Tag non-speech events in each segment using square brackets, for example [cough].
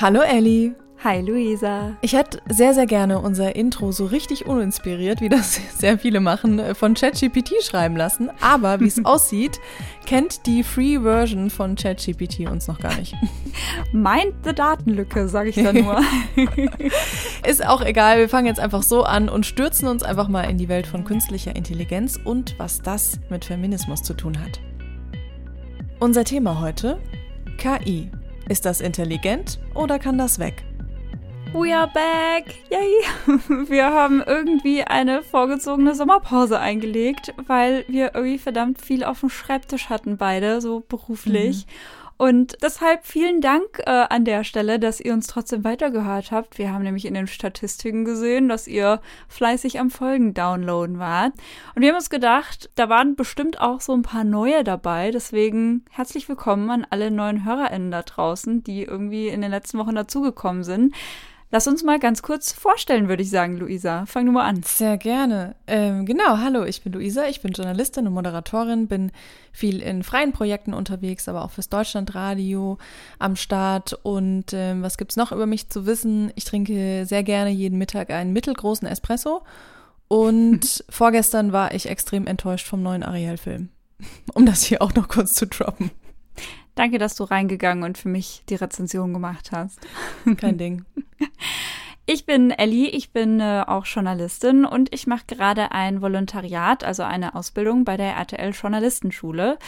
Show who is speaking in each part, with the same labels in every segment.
Speaker 1: Hallo Ellie.
Speaker 2: Hi Luisa.
Speaker 1: Ich hätte sehr, sehr gerne unser Intro so richtig uninspiriert, wie das [laughs] sehr viele machen, von ChatGPT schreiben lassen. Aber wie es [laughs] aussieht, kennt die Free Version von ChatGPT uns noch gar nicht. [laughs]
Speaker 2: Meint the Datenlücke, sage ich da nur.
Speaker 1: Ist auch egal, wir fangen jetzt einfach so an und stürzen uns einfach mal in die Welt von künstlicher Intelligenz und was das mit Feminismus zu tun hat. Unser Thema heute: KI. Ist das intelligent oder kann das weg?
Speaker 2: We are back! Yay! [laughs] Wir haben irgendwie eine vorgezogene Sommerpause eingelegt, weil wir irgendwie verdammt viel auf dem Schreibtisch hatten, beide, so beruflich. Mhm. Und deshalb vielen Dank äh, an der Stelle, dass ihr uns trotzdem weitergehört habt. Wir haben nämlich in den Statistiken gesehen, dass ihr fleißig am Folgen downloaden wart. Und wir haben uns gedacht, da waren bestimmt auch so ein paar neue dabei. Deswegen herzlich willkommen an alle neuen HörerInnen da draußen, die irgendwie in den letzten Wochen dazugekommen sind. Lass uns mal ganz kurz vorstellen, würde ich sagen, Luisa. Fang nur mal an.
Speaker 1: Sehr gerne. Ähm, genau, hallo, ich bin Luisa, ich bin Journalistin und Moderatorin, bin viel in freien Projekten unterwegs, aber auch fürs Deutschlandradio am Start. Und ähm, was gibt's noch über mich zu wissen? Ich trinke sehr gerne jeden Mittag einen mittelgroßen Espresso. Und [laughs] vorgestern war ich extrem enttäuscht vom neuen Ariel-Film. [laughs] Um das hier auch noch kurz zu droppen.
Speaker 2: Danke, dass du reingegangen und für mich die Rezension gemacht hast.
Speaker 1: Kein [laughs] Ding.
Speaker 2: Ich bin Ellie, ich bin äh, auch Journalistin und ich mache gerade ein Volontariat, also eine Ausbildung bei der RTL Journalistenschule.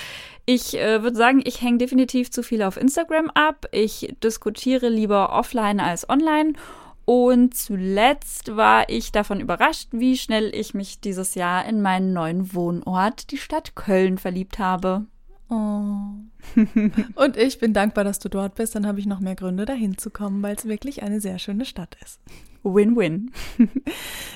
Speaker 2: Ich äh, würde sagen, ich hänge definitiv zu viel auf Instagram ab. Ich diskutiere lieber offline als online. Und zuletzt war ich davon überrascht, wie schnell ich mich dieses Jahr in meinen neuen Wohnort, die Stadt Köln, verliebt habe.
Speaker 1: Oh. Und ich bin dankbar, dass du dort bist. Dann habe ich noch mehr Gründe, dahin zu kommen, weil es wirklich eine sehr schöne Stadt ist.
Speaker 2: Win-win. [laughs]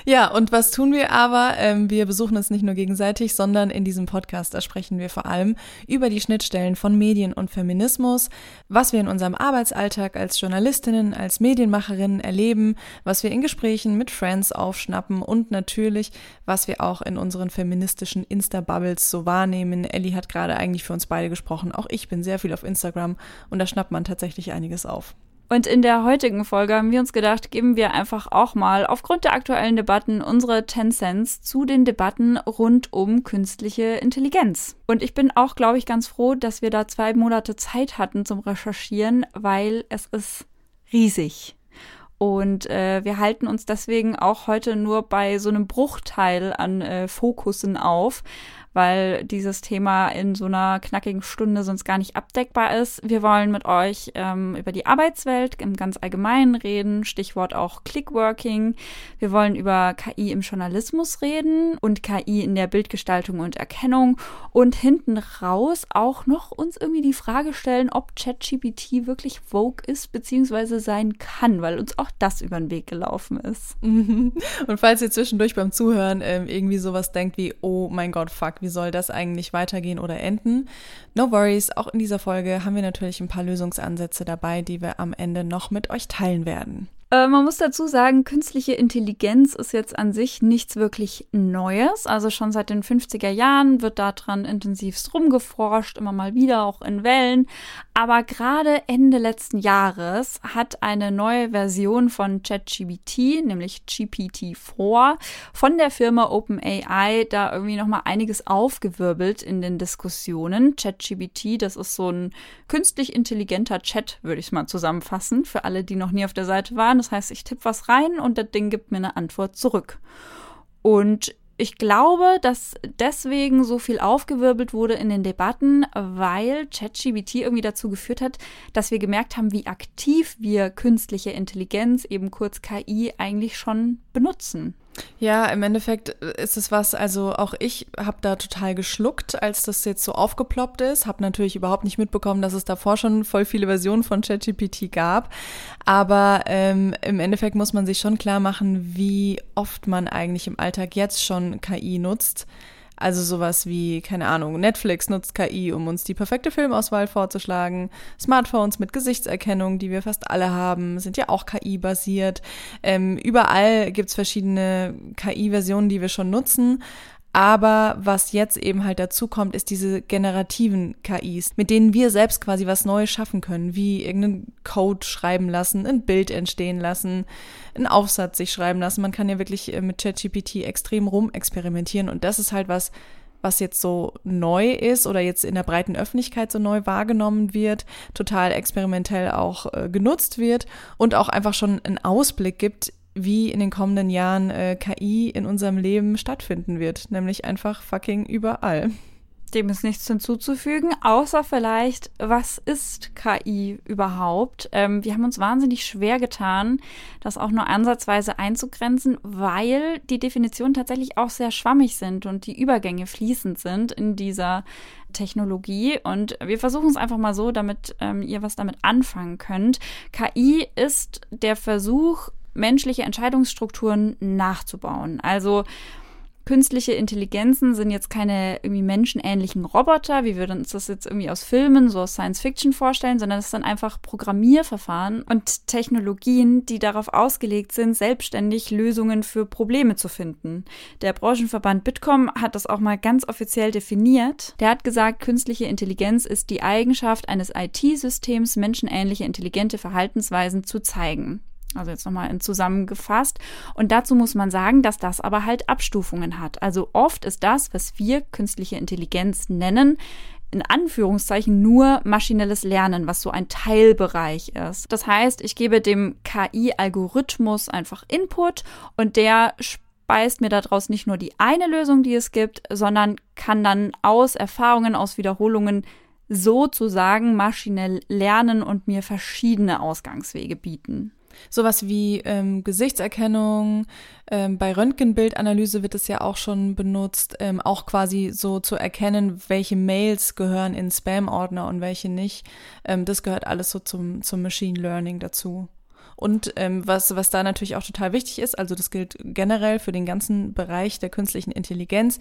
Speaker 1: ja, und was tun wir aber? Ähm, wir besuchen uns nicht nur gegenseitig, sondern in diesem Podcast, da sprechen wir vor allem über die Schnittstellen von Medien und Feminismus, was wir in unserem Arbeitsalltag als Journalistinnen, als Medienmacherinnen erleben, was wir in Gesprächen mit Friends aufschnappen und natürlich, was wir auch in unseren feministischen Insta-Bubbles so wahrnehmen. Ellie hat gerade eigentlich für uns beide gesprochen. Auch ich bin sehr viel auf Instagram und da schnappt man tatsächlich einiges auf.
Speaker 2: Und in der heutigen Folge haben wir uns gedacht, geben wir einfach auch mal aufgrund der aktuellen Debatten unsere 10 Cents zu den Debatten rund um künstliche Intelligenz. Und ich bin auch, glaube ich, ganz froh, dass wir da zwei Monate Zeit hatten zum Recherchieren, weil es ist riesig. Und äh, wir halten uns deswegen auch heute nur bei so einem Bruchteil an äh, Fokussen auf, weil dieses Thema in so einer knackigen Stunde sonst gar nicht abdeckbar ist. Wir wollen mit euch ähm, über die Arbeitswelt im ganz Allgemeinen reden, Stichwort auch Clickworking. Wir wollen über KI im Journalismus reden und KI in der Bildgestaltung und Erkennung und hinten raus auch noch uns irgendwie die Frage stellen, ob ChatGPT wirklich Vogue ist bzw. sein kann, weil uns auch das über den Weg gelaufen ist. [laughs]
Speaker 1: Und falls ihr zwischendurch beim Zuhören ähm, irgendwie sowas denkt wie, oh mein Gott, fuck, wie soll das eigentlich weitergehen oder enden. No worries, auch in dieser Folge haben wir natürlich ein paar Lösungsansätze dabei, die wir am Ende noch mit euch teilen werden.
Speaker 2: Äh, man muss dazu sagen, künstliche Intelligenz ist jetzt an sich nichts wirklich Neues. Also schon seit den 50er Jahren wird daran intensivst rumgeforscht, immer mal wieder, auch in Wellen. Aber gerade Ende letzten Jahres hat eine neue Version von ChatGPT, nämlich GPT-4, von der Firma OpenAI da irgendwie nochmal einiges aufgewirbelt in den Diskussionen. ChatGPT, das ist so ein künstlich intelligenter Chat, würde ich es mal zusammenfassen, für alle, die noch nie auf der Seite waren. Das heißt, ich tippe was rein und das Ding gibt mir eine Antwort zurück. Und ich glaube, dass deswegen so viel aufgewirbelt wurde in den Debatten, weil ChatGPT irgendwie dazu geführt hat, dass wir gemerkt haben, wie aktiv wir künstliche Intelligenz, eben kurz KI, eigentlich schon benutzen.
Speaker 1: Ja, im Endeffekt ist es was, also auch ich habe da total geschluckt, als das jetzt so aufgeploppt ist. Habe natürlich überhaupt nicht mitbekommen, dass es davor schon voll viele Versionen von ChatGPT gab. Aber ähm, im Endeffekt muss man sich schon klar machen, wie oft man eigentlich im Alltag jetzt schon KI nutzt. Also sowas wie, keine Ahnung, Netflix nutzt KI, um uns die perfekte Filmauswahl vorzuschlagen. Smartphones mit Gesichtserkennung, die wir fast alle haben, sind ja auch KI-basiert. Ähm, überall gibt's verschiedene KI-Versionen, die wir schon nutzen. Aber was jetzt eben halt dazu kommt, ist diese generativen KIs, mit denen wir selbst quasi was Neues schaffen können, wie irgendeinen Code schreiben lassen, ein Bild entstehen lassen, einen Aufsatz sich schreiben lassen. Man kann ja wirklich äh, mit ChatGPT extrem rumexperimentieren und das ist halt was, was jetzt so neu ist oder jetzt in der breiten Öffentlichkeit so neu wahrgenommen wird, total experimentell auch äh, genutzt wird und auch einfach schon einen Ausblick gibt, wie in den kommenden Jahren äh, KI in unserem Leben stattfinden wird, nämlich einfach fucking überall.
Speaker 2: Dem ist nichts hinzuzufügen, außer vielleicht, was ist KI überhaupt? Ähm, wir haben uns wahnsinnig schwer getan, das auch nur ansatzweise einzugrenzen, weil die Definitionen tatsächlich auch sehr schwammig sind und die Übergänge fließend sind in dieser Technologie. Und wir versuchen es einfach mal so, damit ähm, ihr was damit anfangen könnt. KI ist der Versuch, menschliche Entscheidungsstrukturen nachzubauen. Also künstliche Intelligenzen sind jetzt keine irgendwie menschenähnlichen Roboter, wie wir uns das jetzt irgendwie aus Filmen, so aus Science Fiction vorstellen, sondern es sind einfach Programmierverfahren und Technologien, die darauf ausgelegt sind, selbstständig Lösungen für Probleme zu finden. Der Branchenverband Bitkom hat das auch mal ganz offiziell definiert. Der hat gesagt, künstliche Intelligenz ist die Eigenschaft eines IT-Systems, menschenähnliche intelligente Verhaltensweisen zu zeigen. Also jetzt nochmal zusammengefasst. Und dazu muss man sagen, dass das aber halt Abstufungen hat. Also oft ist das, was wir künstliche Intelligenz nennen, in Anführungszeichen nur maschinelles Lernen, was so ein Teilbereich ist. Das heißt, ich gebe dem KI-Algorithmus einfach Input und der speist mir daraus nicht nur die eine Lösung, die es gibt, sondern kann dann aus Erfahrungen, aus Wiederholungen sozusagen maschinell lernen und mir verschiedene Ausgangswege bieten.
Speaker 1: Sowas wie ähm, Gesichtserkennung, ähm, bei Röntgenbildanalyse wird es ja auch schon benutzt, ähm, auch quasi so zu erkennen, welche Mails gehören in Spam-Ordner und welche nicht. Ähm, das gehört alles so zum, zum Machine Learning dazu. Und ähm, was, was da natürlich auch total wichtig ist, also das gilt generell für den ganzen Bereich der künstlichen Intelligenz,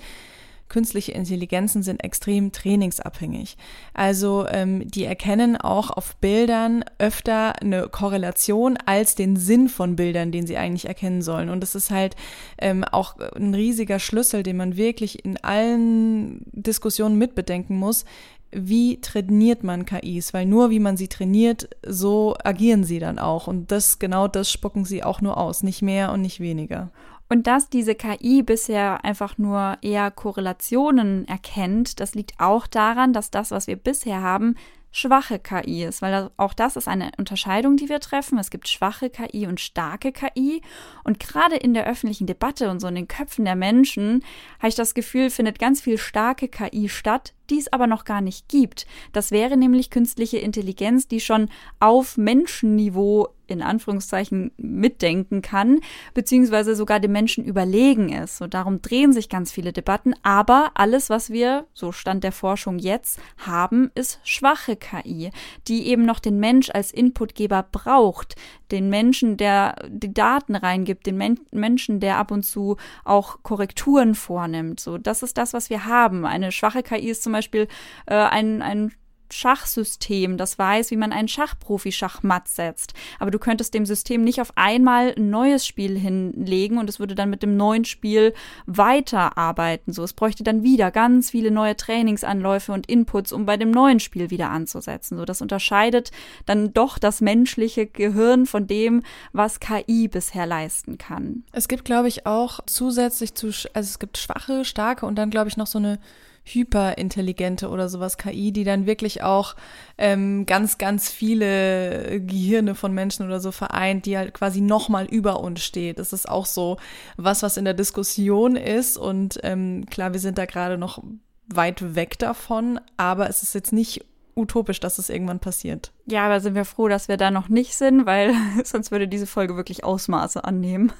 Speaker 1: künstliche Intelligenzen sind extrem trainingsabhängig. Also ähm, die erkennen auch auf Bildern öfter eine Korrelation als den Sinn von Bildern, den sie eigentlich erkennen sollen. Und das ist halt ähm, auch ein riesiger Schlüssel, den man wirklich in allen Diskussionen mitbedenken muss. Wie trainiert man KIs? Weil nur wie man sie trainiert, so agieren sie dann auch. Und das, genau das spucken sie auch nur aus, nicht mehr und nicht weniger.
Speaker 2: Und dass diese KI bisher einfach nur eher Korrelationen erkennt, das liegt auch daran, dass das, was wir bisher haben, schwache KI ist, weil auch das ist eine Unterscheidung, die wir treffen. Es gibt schwache KI und starke KI. Und gerade in der öffentlichen Debatte und so in den Köpfen der Menschen habe ich das Gefühl, findet ganz viel starke KI statt, die es aber noch gar nicht gibt. Das wäre nämlich künstliche Intelligenz, die schon auf Menschenniveau in Anführungszeichen mitdenken kann, beziehungsweise sogar dem Menschen überlegen ist. So darum drehen sich ganz viele Debatten. Aber alles, was wir, so stand der Forschung jetzt, haben, ist schwache KI, die eben noch den Mensch als Inputgeber braucht. Den Menschen, der die Daten reingibt, den Men Menschen, der ab und zu auch Korrekturen vornimmt. So, das ist das, was wir haben. Eine schwache KI ist zum Beispiel äh, ein, ein Schachsystem, das weiß, wie man einen Schachprofi Schachmatt setzt. Aber du könntest dem System nicht auf einmal ein neues Spiel hinlegen und es würde dann mit dem neuen Spiel weiterarbeiten. So, es bräuchte dann wieder ganz viele neue Trainingsanläufe und Inputs, um bei dem neuen Spiel wieder anzusetzen. So, das unterscheidet dann doch das menschliche Gehirn von dem, was KI bisher leisten kann.
Speaker 1: Es gibt, glaube ich, auch zusätzlich zu, also es gibt schwache, starke und dann, glaube ich, noch so eine hyperintelligente oder sowas KI, die dann wirklich auch ähm, ganz, ganz viele Gehirne von Menschen oder so vereint, die halt quasi nochmal über uns steht. Das ist auch so was, was in der Diskussion ist. Und ähm, klar, wir sind da gerade noch weit weg davon, aber es ist jetzt nicht utopisch, dass es irgendwann passiert.
Speaker 2: Ja, aber sind wir froh, dass wir da noch nicht sind, weil [laughs] sonst würde diese Folge wirklich Ausmaße annehmen.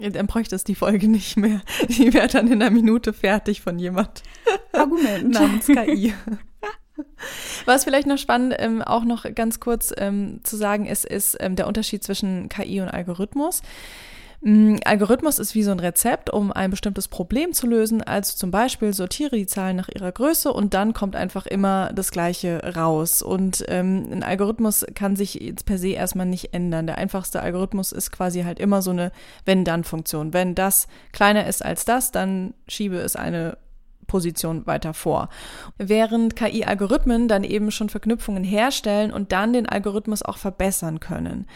Speaker 1: Dann bräuchte es die Folge nicht mehr. [laughs] Die wäre dann in einer Minute fertig von jemand. [laughs]
Speaker 2: Argument.
Speaker 1: Namens KI. [laughs] Was vielleicht noch spannend, ähm, auch noch ganz kurz ähm, zu sagen ist, ist ähm, der Unterschied zwischen KI und Algorithmus. Ein Algorithmus ist wie so ein Rezept, um ein bestimmtes Problem zu lösen. Also zum Beispiel sortiere die Zahlen nach ihrer Größe und dann kommt einfach immer das Gleiche raus. Und ähm, ein Algorithmus kann sich jetzt per se erstmal nicht ändern. Der einfachste Algorithmus ist quasi halt immer so eine Wenn-Dann-Funktion. Wenn das kleiner ist als das, dann schiebe es eine Position weiter vor. Während KI-Algorithmen dann eben schon Verknüpfungen herstellen und dann den Algorithmus auch verbessern können.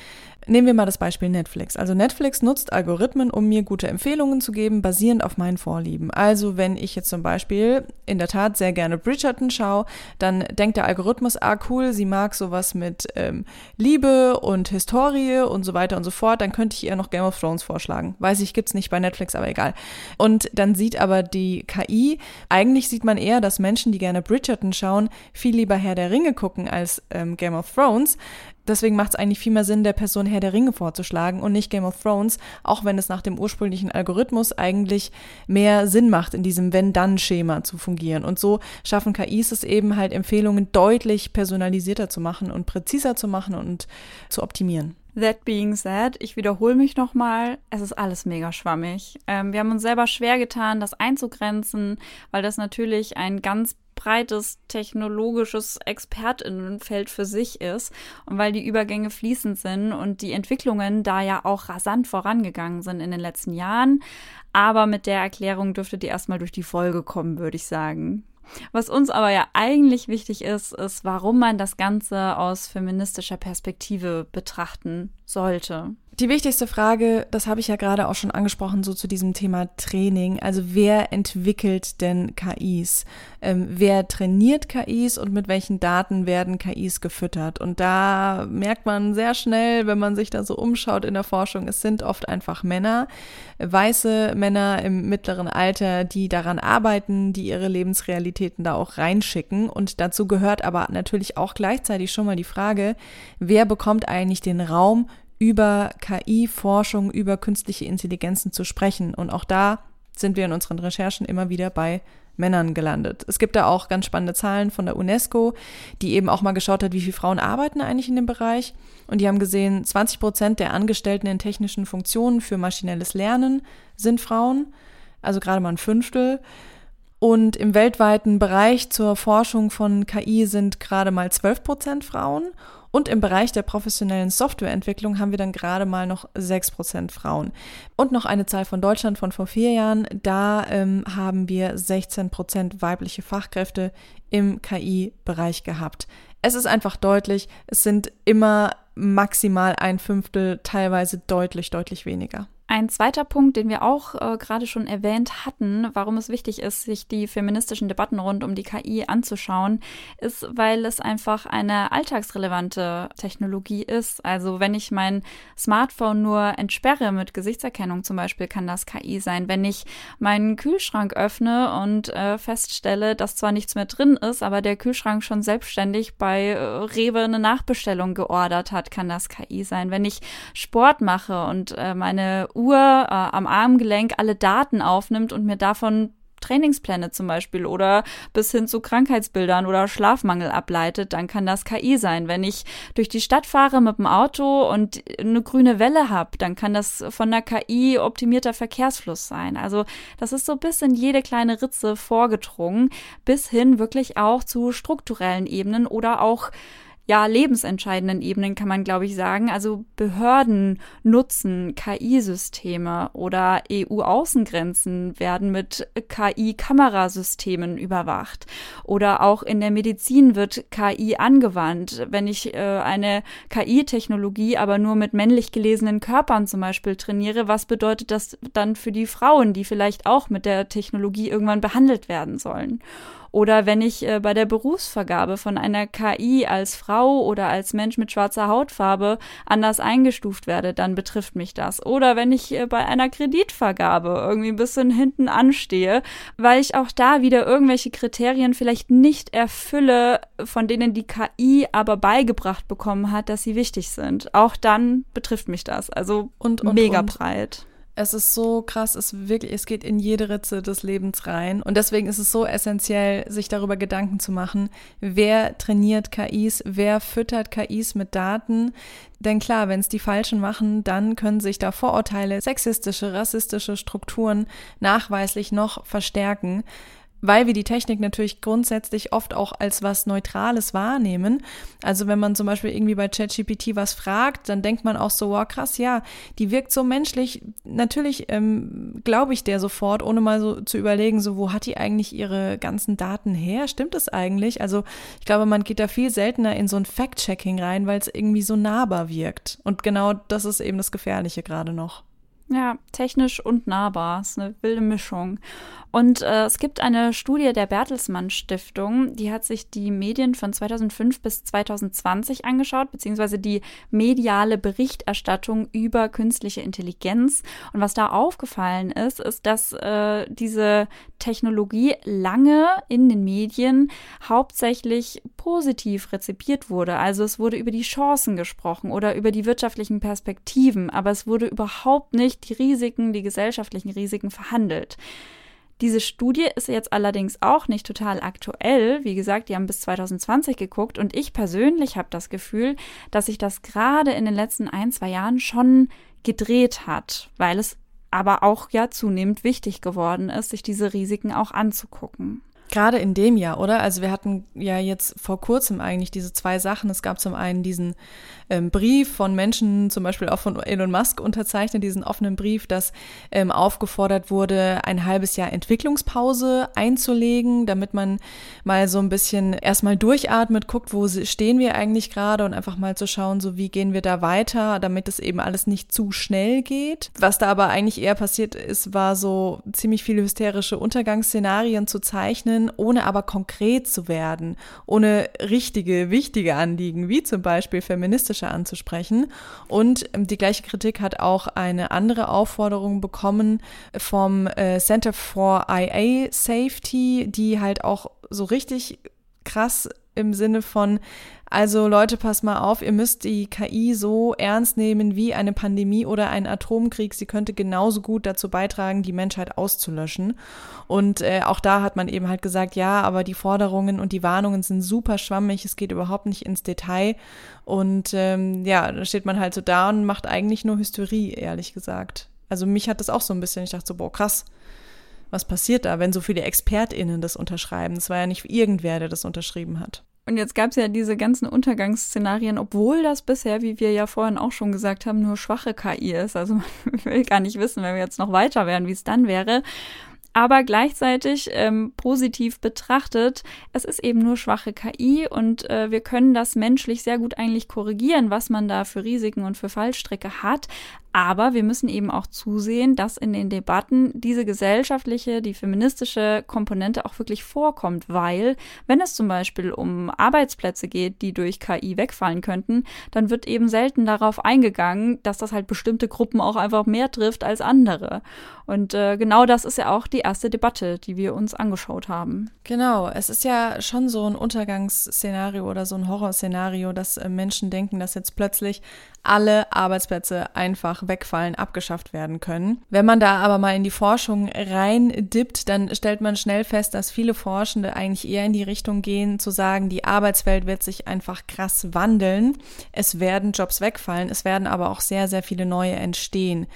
Speaker 1: Nehmen wir mal das Beispiel Netflix. Also Netflix nutzt Algorithmen, um mir gute Empfehlungen zu geben, basierend auf meinen Vorlieben. Also wenn ich jetzt zum Beispiel in der Tat sehr gerne Bridgerton schaue, dann denkt der Algorithmus, ah cool, sie mag sowas mit ähm, Liebe und Historie und so weiter und so fort, dann könnte ich ihr noch Game of Thrones vorschlagen. Weiß ich, gibt's nicht bei Netflix, aber egal. Und dann sieht aber die KI, eigentlich sieht man eher, dass Menschen, die gerne Bridgerton schauen, viel lieber Herr der Ringe gucken als ähm, Game of Thrones deswegen macht es eigentlich viel mehr Sinn, der Person Herr der Ringe vorzuschlagen und nicht Game of Thrones, auch wenn es nach dem ursprünglichen Algorithmus eigentlich mehr Sinn macht, in diesem Wenn-Dann-Schema zu fungieren. Und so schaffen KIs es eben halt, Empfehlungen deutlich personalisierter zu machen und präziser zu machen und zu optimieren.
Speaker 2: That being said, ich wiederhole mich nochmal, es ist alles mega schwammig. Ähm, wir haben uns selber schwer getan, das einzugrenzen, weil das natürlich ein ganz breites technologisches Expertinnenfeld für sich ist und weil die Übergänge fließend sind und die Entwicklungen da ja auch rasant vorangegangen sind in den letzten Jahren. Aber mit der Erklärung dürfte die erstmal durch die Folge kommen, würde ich sagen. Was uns aber ja eigentlich wichtig ist, ist, warum man das Ganze aus feministischer Perspektive betrachten sollte.
Speaker 1: Die wichtigste Frage, das habe ich ja gerade auch schon angesprochen, so zu diesem Thema Training. Also wer entwickelt denn KIs? Ähm, wer trainiert KIs und mit welchen Daten werden KIs gefüttert? Und da merkt man sehr schnell, wenn man sich da so umschaut in der Forschung, es sind oft einfach Männer, weiße Männer im mittleren Alter, die daran arbeiten, die ihre Lebensrealitäten da auch reinschicken. Und dazu gehört aber natürlich auch gleichzeitig schon mal die Frage, wer bekommt eigentlich den Raum über KI-Forschung, über künstliche Intelligenzen zu sprechen. Und auch da sind wir in unseren Recherchen immer wieder bei Männern gelandet. Es gibt da auch ganz spannende Zahlen von der UNESCO, die eben auch mal geschaut hat, wie viele Frauen arbeiten eigentlich in dem Bereich. Und die haben gesehen, 20 Prozent der Angestellten in technischen Funktionen für maschinelles Lernen sind Frauen, also gerade mal ein Fünftel. Und im weltweiten Bereich zur Forschung von KI sind gerade mal 12 Prozent Frauen. Und im Bereich der professionellen Softwareentwicklung haben wir dann gerade mal noch 6% Frauen. Und noch eine Zahl von Deutschland von vor vier Jahren. Da ähm, haben wir 16% weibliche Fachkräfte im KI-Bereich gehabt. Es ist einfach deutlich, es sind immer maximal ein Fünftel, teilweise deutlich, deutlich weniger.
Speaker 2: Ein zweiter Punkt, den wir auch äh, gerade schon erwähnt hatten, warum es wichtig ist, sich die feministischen Debatten rund um die KI anzuschauen, ist, weil es einfach eine alltagsrelevante Technologie ist. Also wenn ich mein Smartphone nur entsperre mit Gesichtserkennung zum Beispiel, kann das KI sein. Wenn ich meinen Kühlschrank öffne und äh, feststelle, dass zwar nichts mehr drin ist, aber der Kühlschrank schon selbstständig bei äh, Rewe eine Nachbestellung geordert hat, kann das KI sein. Wenn ich Sport mache und äh, meine Uhr äh, am Armgelenk alle Daten aufnimmt und mir davon Trainingspläne zum Beispiel oder bis hin zu Krankheitsbildern oder Schlafmangel ableitet, dann kann das KI sein. Wenn ich durch die Stadt fahre mit dem Auto und eine grüne Welle habe, dann kann das von der KI optimierter Verkehrsfluss sein. Also das ist so bis in jede kleine Ritze vorgedrungen, bis hin wirklich auch zu strukturellen Ebenen oder auch ja, lebensentscheidenden Ebenen kann man, glaube ich, sagen. Also Behörden nutzen KI-Systeme oder EU-Außengrenzen werden mit KI-Kamerasystemen überwacht. Oder auch in der Medizin wird KI angewandt. Wenn ich äh, eine KI-Technologie aber nur mit männlich gelesenen Körpern zum Beispiel trainiere, was bedeutet das dann für die Frauen, die vielleicht auch mit der Technologie irgendwann behandelt werden sollen? Oder wenn ich äh, bei der Berufsvergabe von einer KI als Frau oder als Mensch mit schwarzer Hautfarbe anders eingestuft werde, dann betrifft mich das. Oder wenn ich äh, bei einer Kreditvergabe irgendwie ein bisschen hinten anstehe, weil ich auch da wieder irgendwelche Kriterien vielleicht nicht erfülle, von denen die KI aber beigebracht bekommen hat, dass sie wichtig sind. Auch dann betrifft mich das. Also und, und mega und. breit.
Speaker 1: Es ist so krass, es wirklich, es geht in jede Ritze des Lebens rein. Und deswegen ist es so essentiell, sich darüber Gedanken zu machen, wer trainiert KIs, wer füttert KIs mit Daten. Denn klar, wenn es die Falschen machen, dann können sich da Vorurteile, sexistische, rassistische Strukturen nachweislich noch verstärken weil wir die Technik natürlich grundsätzlich oft auch als was Neutrales wahrnehmen. Also wenn man zum Beispiel irgendwie bei ChatGPT was fragt, dann denkt man auch so, wow, krass, ja, die wirkt so menschlich. Natürlich ähm, glaube ich der sofort, ohne mal so zu überlegen, so, wo hat die eigentlich ihre ganzen Daten her? Stimmt es eigentlich? Also ich glaube, man geht da viel seltener in so ein Fact-Checking rein, weil es irgendwie so nahbar wirkt. Und genau das ist eben das Gefährliche gerade noch.
Speaker 2: Ja, technisch und nahbar. Ist eine wilde Mischung. Und äh, es gibt eine Studie der Bertelsmann Stiftung, die hat sich die Medien von 2005 bis 2020 angeschaut, beziehungsweise die mediale Berichterstattung über künstliche Intelligenz. Und was da aufgefallen ist, ist, dass äh, diese Technologie lange in den Medien hauptsächlich positiv rezipiert wurde. Also es wurde über die Chancen gesprochen oder über die wirtschaftlichen Perspektiven, aber es wurde überhaupt nicht die Risiken, die gesellschaftlichen Risiken verhandelt. Diese Studie ist jetzt allerdings auch nicht total aktuell. Wie gesagt, die haben bis 2020 geguckt und ich persönlich habe das Gefühl, dass sich das gerade in den letzten ein, zwei Jahren schon gedreht hat, weil es aber auch ja zunehmend wichtig geworden ist, sich diese Risiken auch anzugucken.
Speaker 1: Gerade in dem Jahr, oder? Also wir hatten ja jetzt vor kurzem eigentlich diese zwei Sachen. Es gab zum einen diesen ähm, Brief von Menschen, zum Beispiel auch von Elon Musk unterzeichnet, diesen offenen Brief, dass ähm, aufgefordert wurde, ein halbes Jahr Entwicklungspause einzulegen, damit man mal so ein bisschen erstmal durchatmet, guckt, wo stehen wir eigentlich gerade und einfach mal zu schauen, so wie gehen wir da weiter, damit es eben alles nicht zu schnell geht. Was da aber eigentlich eher passiert ist, war so ziemlich viele hysterische Untergangsszenarien zu zeichnen, ohne aber konkret zu werden, ohne richtige, wichtige Anliegen, wie zum Beispiel feministische anzusprechen. Und ähm, die gleiche Kritik hat auch eine andere Aufforderung bekommen vom äh, Center for IA Safety, die halt auch so richtig krass im Sinne von, also Leute, pass mal auf, ihr müsst die KI so ernst nehmen wie eine Pandemie oder ein Atomkrieg. Sie könnte genauso gut dazu beitragen, die Menschheit auszulöschen. Und äh, auch da hat man eben halt gesagt, ja, aber die Forderungen und die Warnungen sind super schwammig, es geht überhaupt nicht ins Detail. Und ähm, ja, da steht man halt so da und macht eigentlich nur Hysterie, ehrlich gesagt. Also mich hat das auch so ein bisschen, ich dachte so, boah, krass was passiert da, wenn so viele ExpertInnen das unterschreiben? Es war ja nicht irgendwer, der das unterschrieben hat.
Speaker 2: Und jetzt gab es ja diese ganzen Untergangsszenarien, obwohl das bisher, wie wir ja vorhin auch schon gesagt haben, nur schwache KI ist. Also [laughs] man will gar nicht wissen, wenn wir jetzt noch weiter wären, wie es dann wäre. Aber gleichzeitig ähm, positiv betrachtet, es ist eben nur schwache KI und äh, wir können das menschlich sehr gut eigentlich korrigieren, was man da für Risiken und für Fallstricke hat. Aber wir müssen eben auch zusehen, dass in den Debatten diese gesellschaftliche, die feministische Komponente auch wirklich vorkommt, weil wenn es zum Beispiel um Arbeitsplätze geht, die durch KI wegfallen könnten, dann wird eben selten darauf eingegangen, dass das halt bestimmte Gruppen auch einfach mehr trifft als andere. Und äh, genau das ist ja auch die erste Debatte, die wir uns angeschaut haben.
Speaker 1: Genau, es ist ja schon so ein Untergangsszenario oder so ein Horrorszenario, dass äh, Menschen denken, dass jetzt plötzlich alle Arbeitsplätze einfach wegfallen, abgeschafft werden können. Wenn man da aber mal in die Forschung rein dippt, dann stellt man schnell fest, dass viele Forschende eigentlich eher in die Richtung gehen, zu sagen, die Arbeitswelt wird sich einfach krass wandeln. Es werden Jobs wegfallen, es werden aber auch sehr, sehr viele neue entstehen.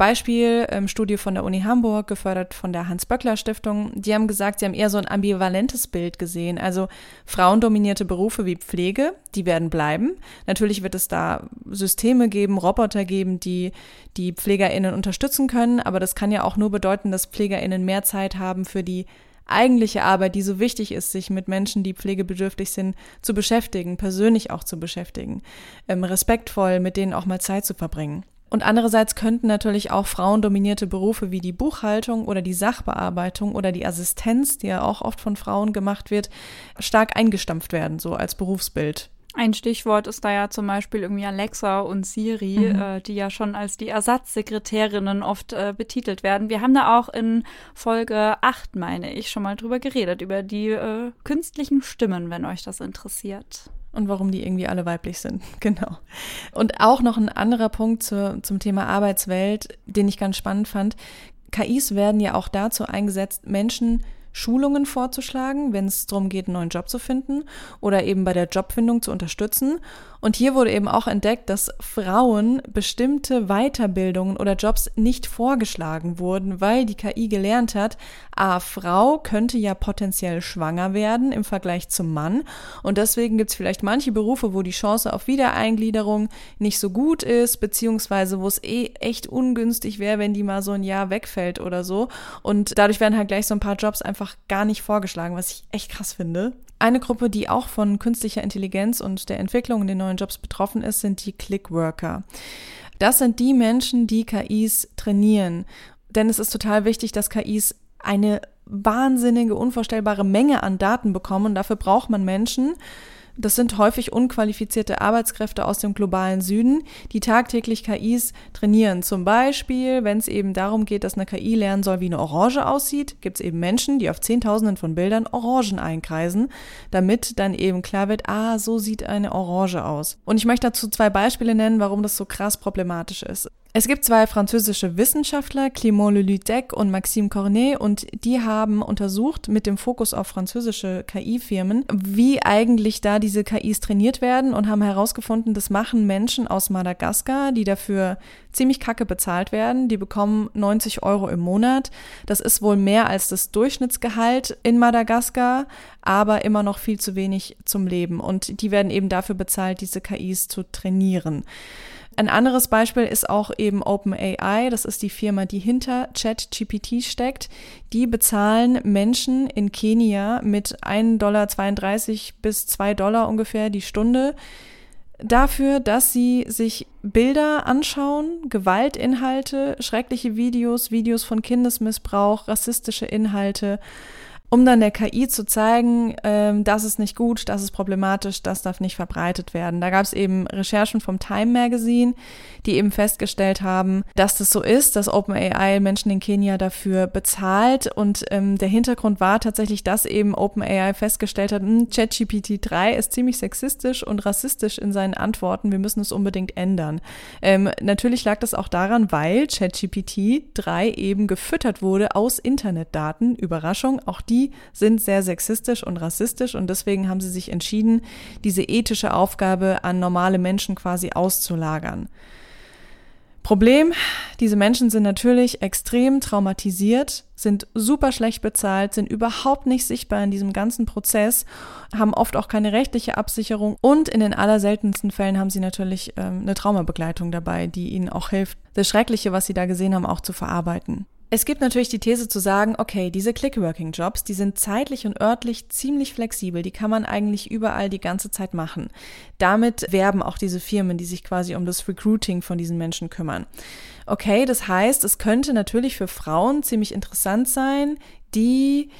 Speaker 1: Beispiel, ähm, Studie von der Uni Hamburg, gefördert von der Hans-Böckler-Stiftung. Die haben gesagt, sie haben eher so ein ambivalentes Bild gesehen. Also frauendominierte Berufe wie Pflege, die werden bleiben. Natürlich wird es da Systeme geben, Roboter geben, die die PflegerInnen unterstützen können. Aber das kann ja auch nur bedeuten, dass PflegerInnen mehr Zeit haben für die eigentliche Arbeit, die so wichtig ist, sich mit Menschen, die pflegebedürftig sind, zu beschäftigen, persönlich auch zu beschäftigen, ähm, respektvoll mit denen auch mal Zeit zu verbringen. Und andererseits könnten natürlich auch frauendominierte Berufe wie die Buchhaltung oder die Sachbearbeitung oder die Assistenz, die ja auch oft von Frauen gemacht wird, stark eingestampft werden, so als Berufsbild.
Speaker 2: Ein Stichwort ist da ja zum Beispiel irgendwie Alexa und Siri, mhm. äh, die ja schon als die Ersatzsekretärinnen oft äh, betitelt werden. Wir haben da auch in Folge 8, meine ich, schon mal drüber geredet, über die äh, künstlichen Stimmen, wenn euch das interessiert.
Speaker 1: Und warum die irgendwie alle weiblich sind. [laughs] Genau. Und auch noch ein anderer Punkt zu, zum Thema Arbeitswelt, den ich ganz spannend fand. KIs werden ja auch dazu eingesetzt, Menschen Schulungen vorzuschlagen, wenn es darum geht, einen neuen Job zu finden oder eben bei der Jobfindung zu unterstützen. Und hier wurde eben auch entdeckt, dass Frauen bestimmte Weiterbildungen oder Jobs nicht vorgeschlagen wurden, weil die KI gelernt hat, a, Frau könnte ja potenziell schwanger werden im Vergleich zum Mann. Und deswegen gibt es vielleicht manche Berufe, wo die Chance auf Wiedereingliederung nicht so gut ist, beziehungsweise wo es eh echt ungünstig wäre, wenn die mal so ein Jahr wegfällt oder so. Und dadurch werden halt gleich so ein paar Jobs einfach gar nicht vorgeschlagen, was ich echt krass finde. Eine Gruppe, die auch von künstlicher Intelligenz und der Entwicklung in den neuen Jobs betroffen ist, sind die Clickworker. Das sind die Menschen, die KIs trainieren. Denn es ist total wichtig, dass KIs eine wahnsinnige, unvorstellbare Menge an Daten bekommen. Und dafür braucht man Menschen, das sind häufig unqualifizierte Arbeitskräfte aus dem globalen Süden, die tagtäglich KIs trainieren. Zum Beispiel, wenn es eben darum geht, dass eine KI lernen soll, wie eine Orange aussieht, gibt es eben Menschen, die auf Zehntausenden von Bildern Orangen einkreisen, damit dann eben klar wird, ah, so sieht eine Orange aus. Und ich möchte dazu zwei Beispiele nennen, warum das so krass problematisch ist. Es gibt zwei französische Wissenschaftler, Clément Leludec und Maxime Cornet, und die haben untersucht mit dem Fokus auf französische KI-Firmen, wie eigentlich da diese KIs trainiert werden und haben herausgefunden, das machen Menschen aus Madagaskar, die dafür ziemlich kacke bezahlt werden. Die bekommen 90 Euro im Monat. Das ist wohl mehr als das Durchschnittsgehalt in Madagaskar, aber immer noch viel zu wenig zum Leben. Und die werden eben dafür bezahlt, diese KIs zu trainieren. Ein anderes Beispiel ist auch eben OpenAI. Das ist die Firma, die hinter ChatGPT steckt. Die bezahlen Menschen in Kenia mit 1,32 Dollar bis 2 Dollar ungefähr die Stunde dafür, dass sie sich Bilder anschauen, Gewaltinhalte, schreckliche Videos, Videos von Kindesmissbrauch, rassistische Inhalte um dann der KI zu zeigen, ähm, das ist nicht gut, das ist problematisch, das darf nicht verbreitet werden. Da gab es eben Recherchen vom Time Magazine, die eben festgestellt haben, dass das so ist, dass OpenAI Menschen in Kenia dafür bezahlt. Und ähm, der Hintergrund war tatsächlich, dass eben OpenAI festgestellt hat, hm, ChatGPT 3 ist ziemlich sexistisch und rassistisch in seinen Antworten, wir müssen es unbedingt ändern. Ähm, natürlich lag das auch daran, weil ChatGPT 3 eben gefüttert wurde aus Internetdaten. Überraschung, auch die sind sehr sexistisch und rassistisch und deswegen haben sie sich entschieden, diese ethische Aufgabe an normale Menschen quasi auszulagern. Problem, diese Menschen sind natürlich extrem traumatisiert, sind super schlecht bezahlt, sind überhaupt nicht sichtbar in diesem ganzen Prozess, haben oft auch keine rechtliche Absicherung und in den allerseltensten Fällen haben sie natürlich ähm, eine Traumabegleitung dabei, die ihnen auch hilft, das Schreckliche, was sie da gesehen haben, auch zu verarbeiten. Es gibt natürlich die These zu sagen, okay, diese Click-Working-Jobs, die sind zeitlich und örtlich ziemlich flexibel, die kann man eigentlich überall die ganze Zeit machen. Damit werben auch diese Firmen, die sich quasi um das Recruiting von diesen Menschen kümmern. Okay, das heißt, es könnte natürlich für Frauen ziemlich interessant sein, die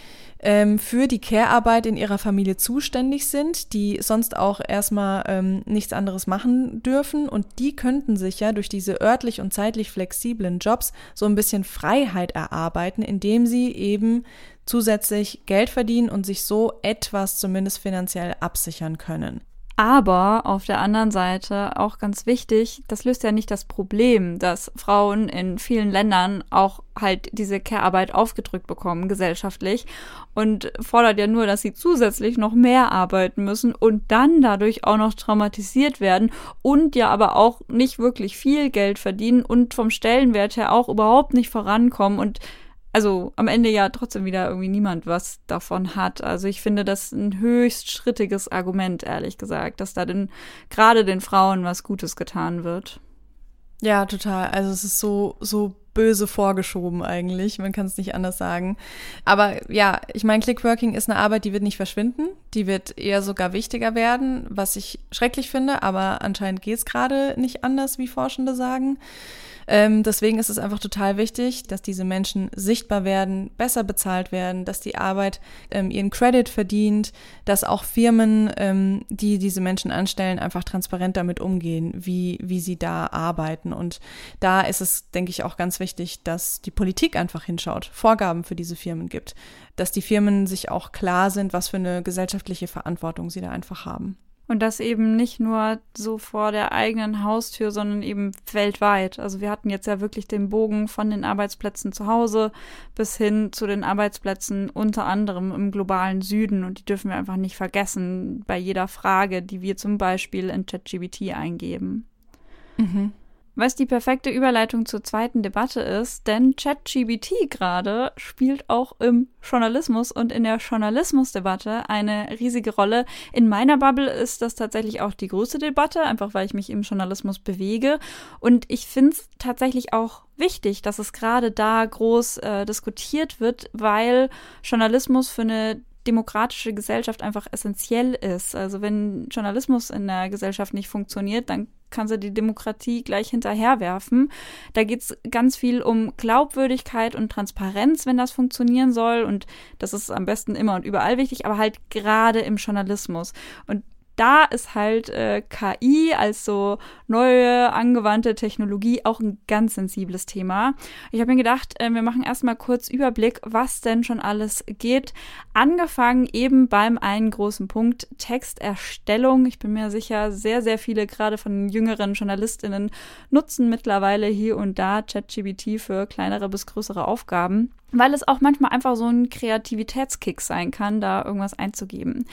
Speaker 1: ähm, für die Care-Arbeit in ihrer Familie zuständig sind, die sonst auch erstmal ähm, nichts anderes machen dürfen. Und die könnten sich ja durch diese örtlich und zeitlich flexiblen Jobs so ein bisschen Freiheit erarbeiten, indem sie eben zusätzlich Geld verdienen und sich so etwas zumindest finanziell absichern können.
Speaker 2: Aber auf der anderen Seite auch ganz wichtig, das löst ja nicht das Problem, dass Frauen in vielen Ländern auch halt diese Care-Arbeit aufgedrückt bekommen, gesellschaftlich, und fordert ja nur, dass sie zusätzlich noch mehr arbeiten müssen und dann dadurch auch noch traumatisiert werden und ja aber auch nicht wirklich viel Geld verdienen und vom Stellenwert her auch überhaupt nicht vorankommen und also am Ende ja trotzdem wieder irgendwie niemand was davon hat. Also ich finde das ein höchst schrittiges Argument, ehrlich gesagt, dass da denn gerade den Frauen was Gutes getan wird.
Speaker 1: Ja, total. Also es ist so, so böse vorgeschoben eigentlich. Man kann es nicht anders sagen. Aber ja, ich meine, Clickworking ist eine Arbeit, die wird nicht verschwinden. Die wird eher sogar wichtiger werden, was ich schrecklich finde. Aber anscheinend geht es gerade nicht anders, wie Forschende sagen. Ähm, deswegen ist es einfach total wichtig, dass diese Menschen sichtbar werden, besser bezahlt werden, dass die Arbeit ähm, ihren Credit verdient, dass auch Firmen, ähm, die diese Menschen anstellen, einfach transparent damit umgehen, wie, wie sie da arbeiten. Und da ist es, denke ich, auch ganz wichtig, dass die Politik einfach hinschaut, Vorgaben für diese Firmen gibt, dass die Firmen sich auch klar sind, was für eine gesellschaftliche Verantwortung sie da einfach haben.
Speaker 2: Und das eben nicht nur so vor der eigenen Haustür, sondern eben weltweit. Also wir hatten jetzt ja wirklich den Bogen von den Arbeitsplätzen zu Hause bis hin zu den Arbeitsplätzen unter anderem im globalen Süden. Und die dürfen wir einfach nicht vergessen bei jeder Frage, die wir zum Beispiel in ChatGBT eingeben. Mhm. Was die perfekte Überleitung zur zweiten Debatte ist, denn ChatGBT gerade spielt auch im Journalismus und in der Journalismusdebatte eine riesige Rolle. In meiner Bubble ist das tatsächlich auch die größte Debatte, einfach weil ich mich im Journalismus bewege. Und ich finde es tatsächlich auch wichtig, dass es gerade da groß äh, diskutiert wird, weil Journalismus für eine demokratische Gesellschaft einfach essentiell ist. Also wenn Journalismus in der Gesellschaft nicht funktioniert, dann kann sie die Demokratie gleich hinterherwerfen. Da geht es ganz viel um Glaubwürdigkeit und Transparenz, wenn das funktionieren soll. Und das ist am besten immer und überall wichtig, aber halt gerade im Journalismus. Und da ist halt äh, KI so neue angewandte Technologie auch ein ganz sensibles Thema. Ich habe mir gedacht, äh, wir machen erstmal kurz Überblick, was denn schon alles geht. Angefangen eben beim einen großen Punkt Texterstellung. Ich bin mir sicher, sehr, sehr viele gerade von jüngeren JournalistInnen nutzen mittlerweile hier und da ChatGBT für kleinere bis größere Aufgaben weil es auch manchmal einfach so ein Kreativitätskick sein kann, da irgendwas einzugeben.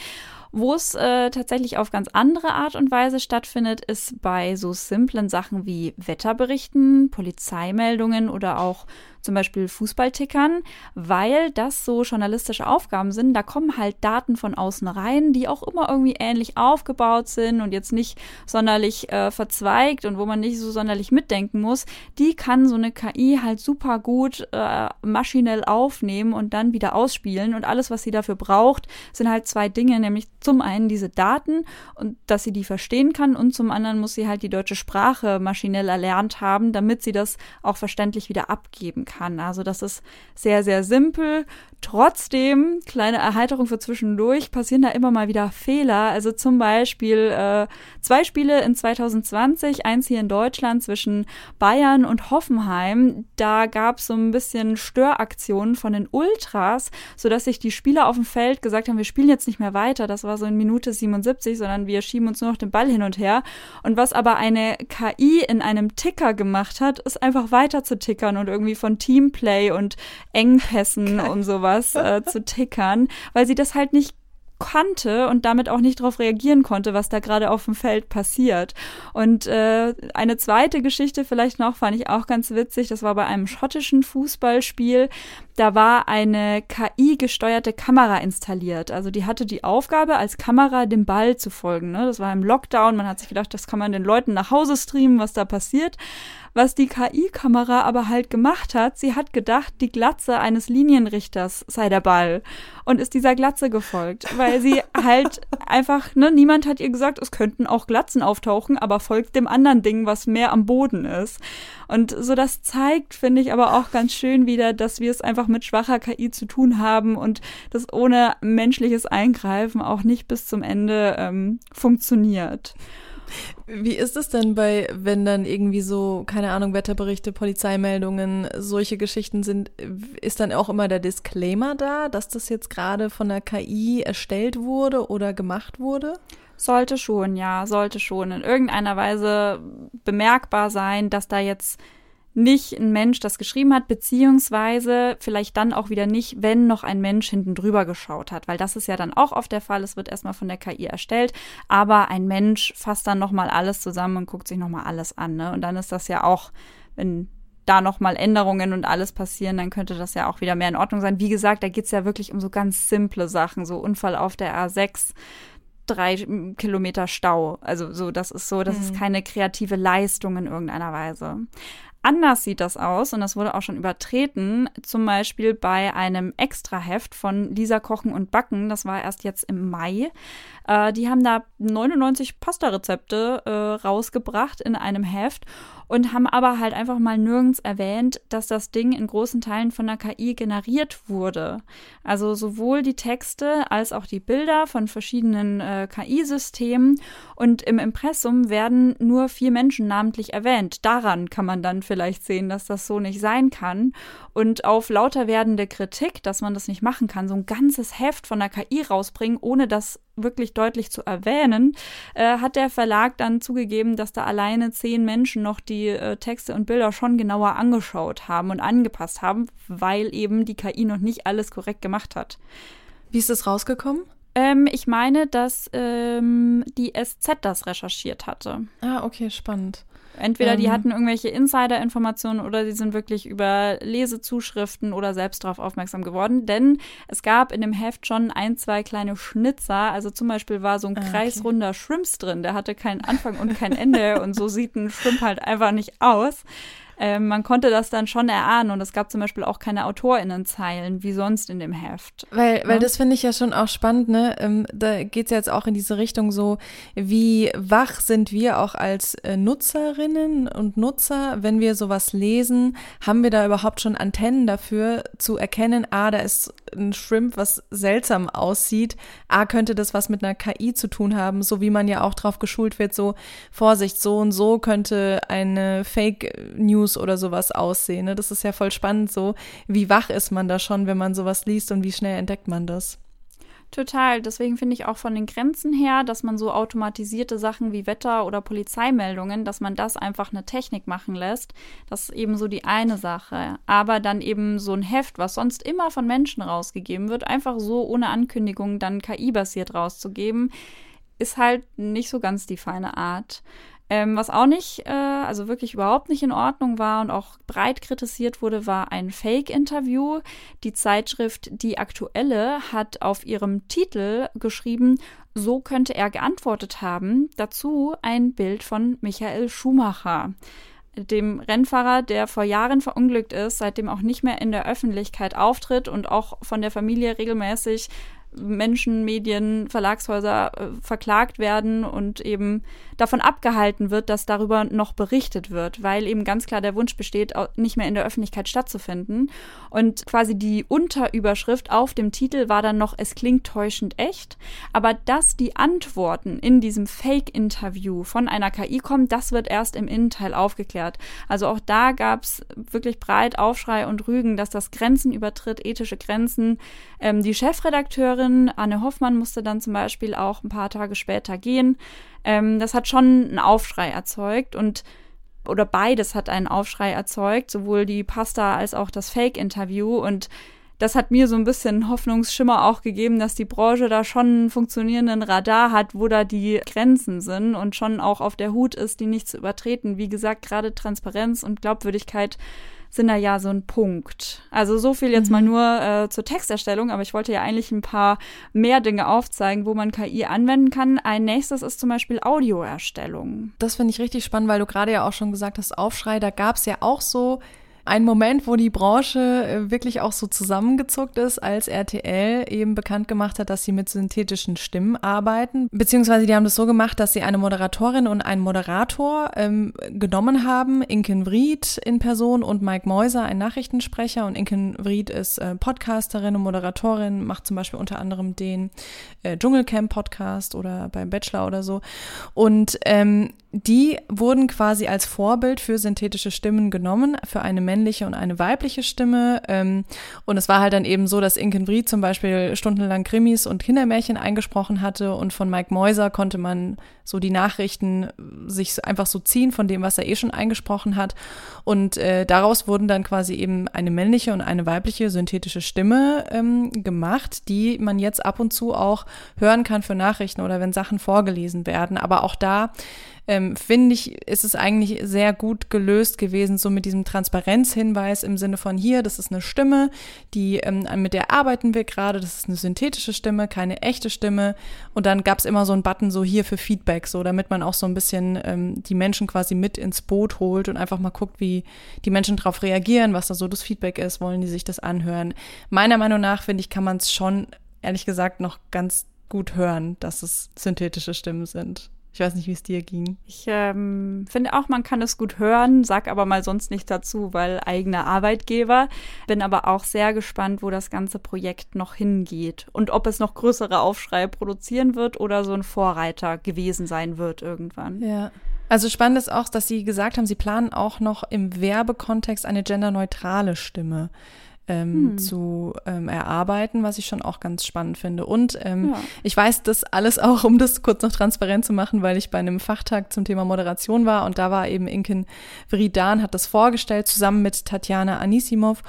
Speaker 2: Wo es äh, tatsächlich auf ganz andere Art und Weise stattfindet, ist bei so simplen Sachen wie Wetterberichten, Polizeimeldungen oder auch zum Beispiel Fußballtickern, weil das so journalistische Aufgaben sind. Da kommen halt Daten von außen rein, die auch immer irgendwie ähnlich aufgebaut sind und jetzt nicht sonderlich äh, verzweigt und wo man nicht so sonderlich mitdenken muss. Die kann so eine KI halt super gut äh, maschinell aufnehmen und dann wieder ausspielen. Und alles, was sie dafür braucht, sind halt zwei Dinge, nämlich zum einen diese Daten und dass sie die verstehen kann und zum anderen muss sie halt die deutsche Sprache maschinell erlernt haben, damit sie das auch verständlich wieder abgeben kann kann. Also das ist sehr, sehr simpel. Trotzdem, kleine Erheiterung für zwischendurch, passieren da immer mal wieder Fehler. Also zum Beispiel äh, zwei Spiele in 2020, eins hier in Deutschland zwischen Bayern und Hoffenheim. Da gab es so ein bisschen Störaktionen von den Ultras, sodass sich die Spieler auf dem Feld gesagt haben, wir spielen jetzt nicht mehr weiter. Das war so in Minute 77, sondern wir schieben uns nur noch den Ball hin und her. Und was aber eine KI in einem Ticker gemacht hat, ist einfach weiter zu tickern und irgendwie von Teamplay und Engpässen und sowas äh, [laughs] zu tickern, weil sie das halt nicht kannte und damit auch nicht darauf reagieren konnte, was da gerade auf dem Feld passiert. Und äh, eine zweite Geschichte vielleicht noch fand ich auch ganz witzig. Das war bei einem schottischen Fußballspiel. Da war eine KI-gesteuerte Kamera installiert. Also die hatte die Aufgabe, als Kamera dem Ball zu folgen. Ne? Das war im Lockdown. Man hat sich gedacht, das kann man den Leuten nach Hause streamen, was da passiert. Was die KI-Kamera aber halt gemacht hat, sie hat gedacht, die Glatze eines Linienrichters sei der Ball und ist dieser Glatze gefolgt, weil sie [laughs] halt einfach, ne, niemand hat ihr gesagt, es könnten auch Glatzen auftauchen, aber folgt dem anderen Ding, was mehr am Boden ist. Und so das zeigt, finde ich aber auch ganz schön wieder, dass wir es einfach mit schwacher KI zu tun haben und das ohne menschliches Eingreifen auch nicht bis zum Ende ähm, funktioniert.
Speaker 1: Wie ist es denn bei, wenn dann irgendwie so, keine Ahnung, Wetterberichte, Polizeimeldungen, solche Geschichten sind, ist dann auch immer der Disclaimer da, dass das jetzt gerade von der KI erstellt wurde oder gemacht wurde?
Speaker 2: Sollte schon, ja, sollte schon in irgendeiner Weise bemerkbar sein, dass da jetzt nicht ein Mensch das geschrieben hat, beziehungsweise vielleicht dann auch wieder nicht, wenn noch ein Mensch hinten drüber geschaut hat, weil das ist ja dann auch oft der Fall. Es wird erstmal von der KI erstellt, aber ein Mensch fasst dann nochmal alles zusammen und guckt sich nochmal alles an. Ne? Und dann ist das ja auch, wenn da nochmal Änderungen und alles passieren, dann könnte das ja auch wieder mehr in Ordnung sein. Wie gesagt, da geht's ja wirklich um so ganz simple Sachen, so Unfall auf der A6 drei Kilometer Stau. Also so, das ist so, das mhm. ist keine kreative Leistung in irgendeiner Weise. Anders sieht das aus und das wurde auch schon übertreten, zum Beispiel bei einem Extraheft von Lisa Kochen und Backen, das war erst jetzt im Mai. Äh, die haben da 99 Pasta-Rezepte äh, rausgebracht in einem Heft und haben aber halt einfach mal nirgends erwähnt, dass das Ding in großen Teilen von der KI generiert wurde. Also sowohl die Texte als auch die Bilder von verschiedenen äh, KI-Systemen und im Impressum werden nur vier Menschen namentlich erwähnt. Daran kann man dann vielleicht sehen, dass das so nicht sein kann. Und auf lauter werdende Kritik, dass man das nicht machen kann, so ein ganzes Heft von der KI rausbringen, ohne dass wirklich deutlich zu erwähnen, äh, hat der Verlag dann zugegeben, dass da alleine zehn Menschen noch die äh, Texte und Bilder schon genauer angeschaut haben und angepasst haben, weil eben die KI noch nicht alles korrekt gemacht hat.
Speaker 1: Wie ist das rausgekommen?
Speaker 2: Ähm, ich meine, dass ähm, die SZ das recherchiert hatte.
Speaker 1: Ah, okay, spannend.
Speaker 2: Entweder ähm, die hatten irgendwelche Insider-Informationen oder sie sind wirklich über Lesezuschriften oder selbst darauf aufmerksam geworden. Denn es gab in dem Heft schon ein, zwei kleine Schnitzer. Also zum Beispiel war so ein ah, kreisrunder okay. Shrimps drin. Der hatte keinen Anfang und kein Ende. und so sieht ein Shrimp halt einfach nicht aus. Ähm, man konnte das dann schon erahnen und es gab zum Beispiel auch keine AutorInnenzeilen wie sonst in dem Heft.
Speaker 1: Weil, ja? weil das finde ich ja schon auch spannend, ne? Ähm, da geht es jetzt auch in diese Richtung so, wie wach sind wir auch als äh, Nutzerinnen und Nutzer, wenn wir sowas lesen, haben wir da überhaupt schon Antennen dafür zu erkennen, ah, da ist ein Shrimp, was seltsam aussieht, ah, könnte das was mit einer KI zu tun haben, so wie man ja auch drauf geschult wird, so Vorsicht, so und so könnte eine Fake News News oder sowas aussehen. Ne? Das ist ja voll spannend so. Wie wach ist man da schon, wenn man sowas liest und wie schnell entdeckt man das?
Speaker 2: Total. Deswegen finde ich auch von den Grenzen her, dass man so automatisierte Sachen wie Wetter- oder Polizeimeldungen, dass man das einfach eine Technik machen lässt. Das ist eben so die eine Sache. Aber dann eben so ein Heft, was sonst immer von Menschen rausgegeben wird, einfach so ohne Ankündigung dann KI-basiert rauszugeben, ist halt nicht so ganz die feine Art. Ähm, was auch nicht, äh, also wirklich überhaupt nicht in Ordnung war und auch breit kritisiert wurde, war ein Fake-Interview. Die Zeitschrift Die Aktuelle hat auf ihrem Titel geschrieben, so könnte er geantwortet haben. Dazu ein Bild von Michael Schumacher dem Rennfahrer, der vor Jahren verunglückt ist, seitdem auch nicht mehr in der Öffentlichkeit auftritt und auch von der Familie regelmäßig Menschen, Medien, Verlagshäuser äh, verklagt werden und eben davon abgehalten wird, dass darüber noch berichtet wird, weil eben ganz klar der Wunsch besteht, nicht mehr in der Öffentlichkeit stattzufinden. Und quasi die Unterüberschrift auf dem Titel war dann noch, es klingt täuschend echt. Aber dass die Antworten in diesem Fake-Interview von einer KI kommen, das wird erst im Innenteil aufgeklärt. Also auch da gab es wirklich breit Aufschrei und Rügen, dass das Grenzen übertritt, ethische Grenzen. Ähm, die Chefredakteurin Anne Hoffmann musste dann zum Beispiel auch ein paar Tage später gehen. Ähm, das hat schon einen Aufschrei erzeugt und oder beides hat einen Aufschrei erzeugt, sowohl die Pasta als auch das Fake-Interview und das hat mir so ein bisschen Hoffnungsschimmer auch gegeben, dass die Branche da schon einen funktionierenden Radar hat, wo da die Grenzen sind und schon auch auf der Hut ist, die nicht zu übertreten. Wie gesagt, gerade Transparenz und Glaubwürdigkeit sind da ja so ein Punkt. Also so viel jetzt mhm. mal nur äh, zur Texterstellung, aber ich wollte ja eigentlich ein paar mehr Dinge aufzeigen, wo man KI anwenden kann. Ein nächstes ist zum Beispiel Audioerstellung.
Speaker 1: Das finde ich richtig spannend, weil du gerade ja auch schon gesagt hast, Aufschrei, da gab es ja auch so ein Moment, wo die Branche äh, wirklich auch so zusammengezuckt ist, als RTL eben bekannt gemacht hat, dass sie mit synthetischen Stimmen arbeiten. Beziehungsweise die haben das so gemacht, dass sie eine Moderatorin und einen Moderator ähm, genommen haben, Inken Vried in Person und Mike Meuser, ein Nachrichtensprecher. Und Inken Vried ist äh, Podcasterin und Moderatorin, macht zum Beispiel unter anderem den äh, Dschungelcamp-Podcast oder beim Bachelor oder so. Und ähm, die wurden quasi als Vorbild für synthetische Stimmen genommen, für eine männliche und eine weibliche Stimme. Ähm, und es war halt dann eben so, dass Inken Vried zum Beispiel stundenlang Krimis und Kindermärchen eingesprochen hatte und von Mike Meuser konnte man so die Nachrichten sich einfach so ziehen von dem, was er eh schon eingesprochen hat. Und äh, daraus wurden dann quasi eben eine männliche und eine weibliche synthetische Stimme ähm, gemacht, die man jetzt ab und zu auch hören kann für Nachrichten oder wenn Sachen vorgelesen werden. Aber auch da ähm, finde ich, ist es eigentlich sehr gut gelöst gewesen, so mit diesem Transparenzhinweis im Sinne von hier, das ist eine Stimme, die ähm, mit der arbeiten wir gerade, das ist eine synthetische Stimme, keine echte Stimme. Und dann gab es immer so einen Button so hier für Feedback, so damit man auch so ein bisschen ähm, die Menschen quasi mit ins Boot holt und einfach mal guckt, wie die Menschen darauf reagieren, was da so das Feedback ist, wollen die sich das anhören. Meiner Meinung nach, finde ich, kann man es schon, ehrlich gesagt, noch ganz gut hören, dass es synthetische Stimmen sind. Ich weiß nicht, wie es dir ging.
Speaker 2: Ich ähm, finde auch, man kann es gut hören, sag aber mal sonst nicht dazu, weil eigener Arbeitgeber. Bin aber auch sehr gespannt, wo das ganze Projekt noch hingeht und ob es noch größere Aufschrei produzieren wird oder so ein Vorreiter gewesen sein wird irgendwann.
Speaker 1: Ja. Also spannend ist auch, dass Sie gesagt haben, Sie planen auch noch im Werbekontext eine genderneutrale Stimme ähm, hm. zu ähm, erarbeiten, was ich schon auch ganz spannend finde. Und ähm, ja. ich weiß das alles auch, um das kurz noch transparent zu machen, weil ich bei einem Fachtag zum Thema Moderation war und da war eben Inken Vridan, hat das vorgestellt, zusammen mit Tatjana Anisimov.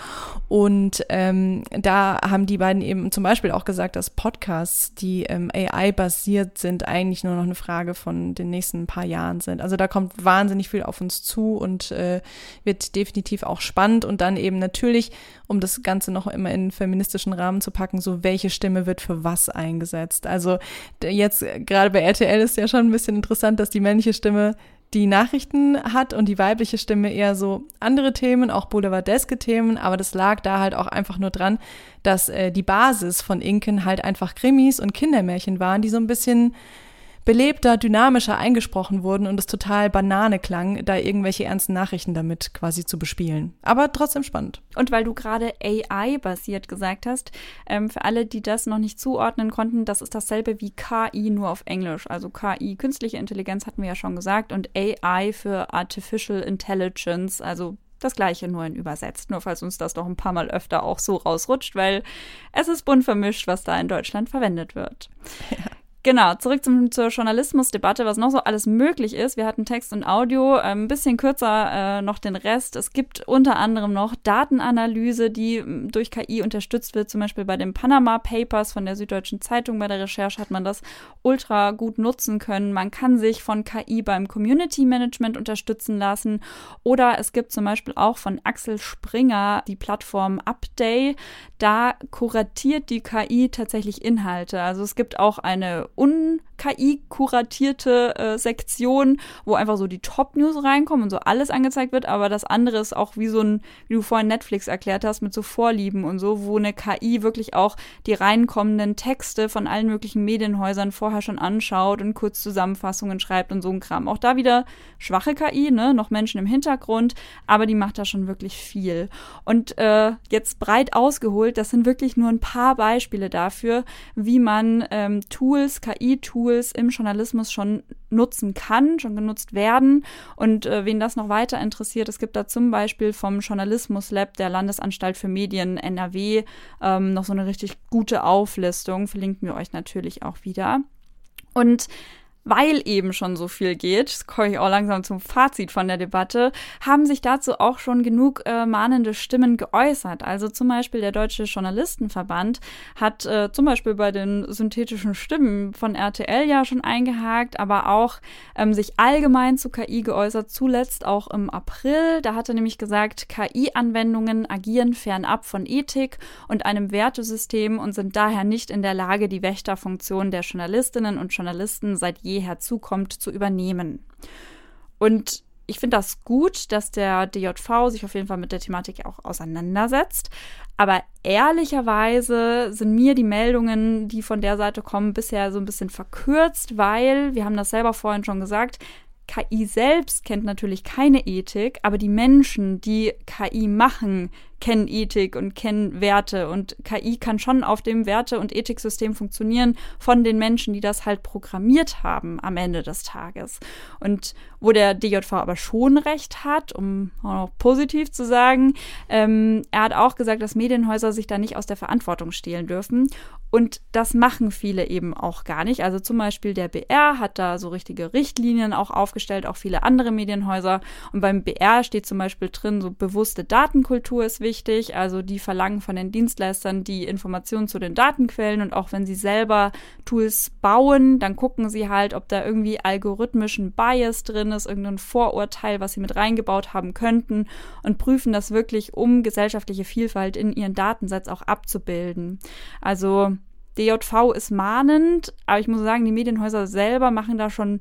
Speaker 1: Und ähm, da haben die beiden eben zum Beispiel auch gesagt, dass Podcasts, die ähm, AI-basiert sind, eigentlich nur noch eine Frage von den nächsten paar Jahren sind. Also da kommt wahnsinnig viel auf uns zu und äh, wird definitiv auch spannend und dann eben natürlich, um das Ganze noch immer in feministischen Rahmen zu packen, so welche Stimme wird für was eingesetzt. Also jetzt gerade bei RTL ist ja schon ein bisschen interessant, dass die männliche Stimme die Nachrichten hat und die weibliche Stimme eher so andere Themen, auch boulevardeske Themen, aber das lag da halt auch einfach nur dran, dass äh, die Basis von Inken halt einfach Krimis und Kindermärchen waren, die so ein bisschen belebter, dynamischer eingesprochen wurden und es total Banane klang, da irgendwelche ernsten Nachrichten damit quasi zu bespielen. Aber trotzdem spannend.
Speaker 2: Und weil du gerade AI-basiert gesagt hast, ähm, für alle, die das noch nicht zuordnen konnten, das ist dasselbe wie KI nur auf Englisch. Also KI, künstliche Intelligenz hatten wir ja schon gesagt, und AI für Artificial Intelligence, also das gleiche nur in übersetzt, nur falls uns das noch ein paar Mal öfter auch so rausrutscht, weil es ist bunt vermischt, was da in Deutschland verwendet wird. Ja. Genau, zurück zum, zur Journalismusdebatte, was noch so alles möglich ist. Wir hatten Text und Audio, äh, ein bisschen kürzer äh, noch den Rest. Es gibt unter anderem noch Datenanalyse, die durch KI unterstützt wird. Zum Beispiel bei den Panama Papers von der Süddeutschen Zeitung. Bei der Recherche hat man das ultra gut nutzen können. Man kann sich von KI beim Community Management unterstützen lassen. Oder es gibt zum Beispiel auch von Axel Springer die Plattform Upday. Da kuratiert die KI tatsächlich Inhalte. Also es gibt auch eine un-KI-kuratierte äh, Sektion, wo einfach so die Top-News reinkommen und so alles angezeigt wird, aber das andere ist auch wie so ein, wie du vorhin Netflix erklärt hast, mit so Vorlieben und so, wo eine KI wirklich auch die reinkommenden Texte von allen möglichen Medienhäusern vorher schon anschaut und kurz Zusammenfassungen schreibt und so ein Kram. Auch da wieder schwache KI, ne, noch Menschen im Hintergrund, aber die macht da schon wirklich viel. Und äh, jetzt breit ausgeholt, das sind wirklich nur ein paar Beispiele dafür, wie man ähm, Tools KI-Tools im Journalismus schon nutzen kann, schon genutzt werden. Und äh, wen das noch weiter interessiert, es gibt da zum Beispiel vom Journalismus Lab der Landesanstalt für Medien NRW ähm, noch so eine richtig gute Auflistung. Verlinken wir euch natürlich auch wieder. Und weil eben schon so viel geht, das komme ich auch langsam zum Fazit von der Debatte, haben sich dazu auch schon genug äh, mahnende Stimmen geäußert. Also zum Beispiel der Deutsche Journalistenverband hat äh, zum Beispiel bei den synthetischen Stimmen von RTL ja schon eingehakt, aber auch ähm, sich allgemein zu KI geäußert, zuletzt auch im April. Da hat er nämlich gesagt, KI-Anwendungen agieren fernab von Ethik und einem Wertesystem und sind daher nicht in der Lage, die Wächterfunktion der Journalistinnen und Journalisten seit je herzukommt, zu übernehmen. Und ich finde das gut, dass der DJV sich auf jeden Fall mit der Thematik auch auseinandersetzt. Aber ehrlicherweise sind mir die Meldungen, die von der Seite kommen, bisher so ein bisschen verkürzt, weil, wir haben das selber vorhin schon gesagt, KI selbst kennt natürlich keine Ethik, aber die Menschen, die KI machen, kennen Ethik und kennen Werte und KI kann schon auf dem Werte- und Ethiksystem funktionieren von den Menschen, die das halt programmiert haben am Ende des Tages. Und wo der DJV aber schon recht hat, um auch positiv zu sagen, ähm, er hat auch gesagt, dass Medienhäuser sich da nicht aus der Verantwortung stehlen dürfen. Und das machen viele eben auch gar nicht. Also zum Beispiel der BR hat da so richtige Richtlinien auch aufgestellt, auch viele andere Medienhäuser. Und beim BR steht zum Beispiel drin, so bewusste Datenkultur ist wichtig. Also die verlangen von den Dienstleistern die Informationen zu den Datenquellen. Und auch wenn sie selber Tools bauen, dann gucken sie halt, ob da irgendwie algorithmischen Bias drin ist, irgendein Vorurteil, was sie mit reingebaut haben könnten. Und prüfen das wirklich, um gesellschaftliche Vielfalt in ihren Datensatz auch abzubilden. Also DJV ist mahnend, aber ich muss sagen, die Medienhäuser selber machen da schon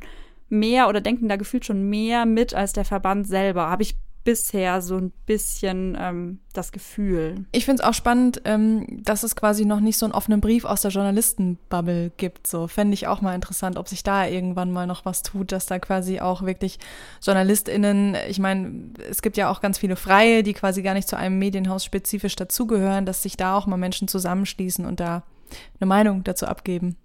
Speaker 2: mehr oder denken da gefühlt schon mehr mit als der Verband selber. Habe ich bisher so ein bisschen ähm, das Gefühl.
Speaker 1: Ich finde es auch spannend, ähm, dass es quasi noch nicht so einen offenen Brief aus der Journalistenbubble gibt. So fände ich auch mal interessant, ob sich da irgendwann mal noch was tut, dass da quasi auch wirklich JournalistInnen, ich meine, es gibt ja auch ganz viele Freie, die quasi gar nicht zu einem Medienhaus spezifisch dazugehören, dass sich da auch mal Menschen zusammenschließen und da eine Meinung dazu abgeben.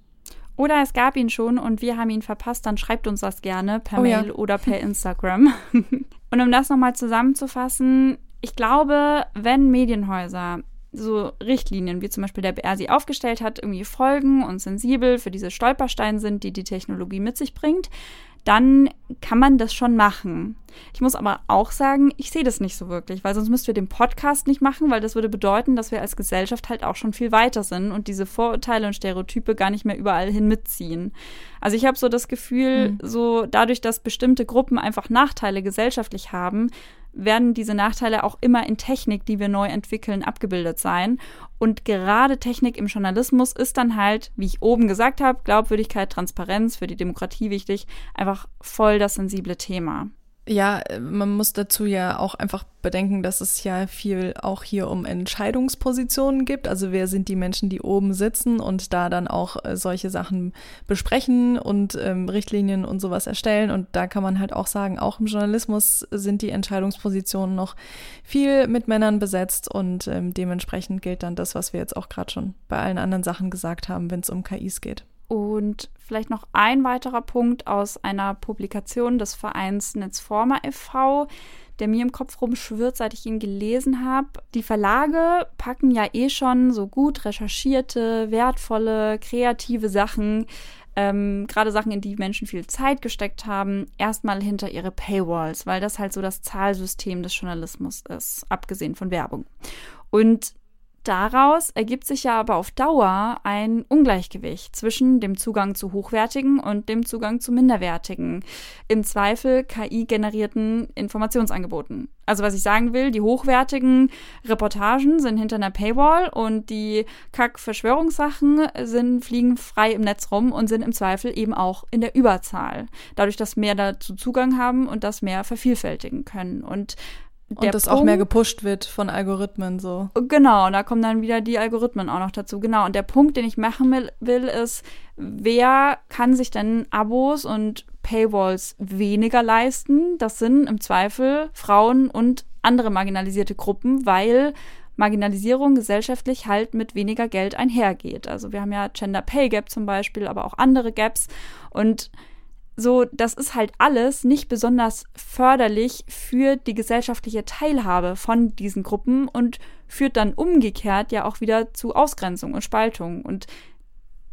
Speaker 2: Oder es gab ihn schon und wir haben ihn verpasst, dann schreibt uns das gerne per oh, Mail ja. oder per Instagram. [laughs] und um das nochmal zusammenzufassen, ich glaube, wenn Medienhäuser so Richtlinien, wie zum Beispiel der BR sie aufgestellt hat, irgendwie folgen und sensibel für diese Stolpersteine sind, die die Technologie mit sich bringt, dann kann man das schon machen. Ich muss aber auch sagen, ich sehe das nicht so wirklich, weil sonst müssten wir den Podcast nicht machen, weil das würde bedeuten, dass wir als Gesellschaft halt auch schon viel weiter sind und diese Vorurteile und Stereotype gar nicht mehr überall hin mitziehen. Also ich habe so das Gefühl, mhm. so dadurch, dass bestimmte Gruppen einfach Nachteile gesellschaftlich haben, werden diese Nachteile auch immer in Technik, die wir neu entwickeln, abgebildet sein. Und gerade Technik im Journalismus ist dann halt, wie ich oben gesagt habe, Glaubwürdigkeit, Transparenz für die Demokratie wichtig, einfach voll das sensible Thema.
Speaker 1: Ja, äh, man muss dazu ja auch einfach bedenken, dass es ja viel auch hier um Entscheidungspositionen gibt. Also wer sind die Menschen, die oben sitzen und da dann auch äh, solche Sachen besprechen und ähm, Richtlinien und sowas erstellen. Und da kann man halt auch sagen, auch im Journalismus sind die Entscheidungspositionen noch viel mit Männern besetzt und ähm, dementsprechend gilt dann das, was wir jetzt auch gerade schon bei allen anderen Sachen gesagt haben, wenn es um KIs geht.
Speaker 2: Und vielleicht noch ein weiterer Punkt aus einer Publikation des Vereins Netzformer e.V., der mir im Kopf rumschwirrt, seit ich ihn gelesen habe. Die Verlage packen ja eh schon so gut recherchierte, wertvolle, kreative Sachen, ähm, gerade Sachen, in die Menschen viel Zeit gesteckt haben, erstmal hinter ihre Paywalls, weil das halt so das Zahlsystem des Journalismus ist, abgesehen von Werbung. Und Daraus ergibt sich ja aber auf Dauer ein Ungleichgewicht zwischen dem Zugang zu hochwertigen und dem Zugang zu minderwertigen, im Zweifel KI-generierten Informationsangeboten. Also was ich sagen will, die hochwertigen Reportagen sind hinter einer Paywall und die Kack-Verschwörungssachen sind, fliegen frei im Netz rum und sind im Zweifel eben auch in der Überzahl. Dadurch, dass mehr dazu Zugang haben und das mehr vervielfältigen können. Und
Speaker 1: und das Punkt, auch mehr gepusht wird von Algorithmen so.
Speaker 2: Genau, da kommen dann wieder die Algorithmen auch noch dazu. Genau, und der Punkt, den ich machen will, will ist, wer kann sich denn Abos und Paywalls weniger leisten? Das sind im Zweifel Frauen und andere marginalisierte Gruppen, weil Marginalisierung gesellschaftlich halt mit weniger Geld einhergeht. Also wir haben ja Gender Pay Gap zum Beispiel, aber auch andere Gaps und so, das ist halt alles nicht besonders förderlich für die gesellschaftliche Teilhabe von diesen Gruppen und führt dann umgekehrt ja auch wieder zu Ausgrenzung und Spaltung. Und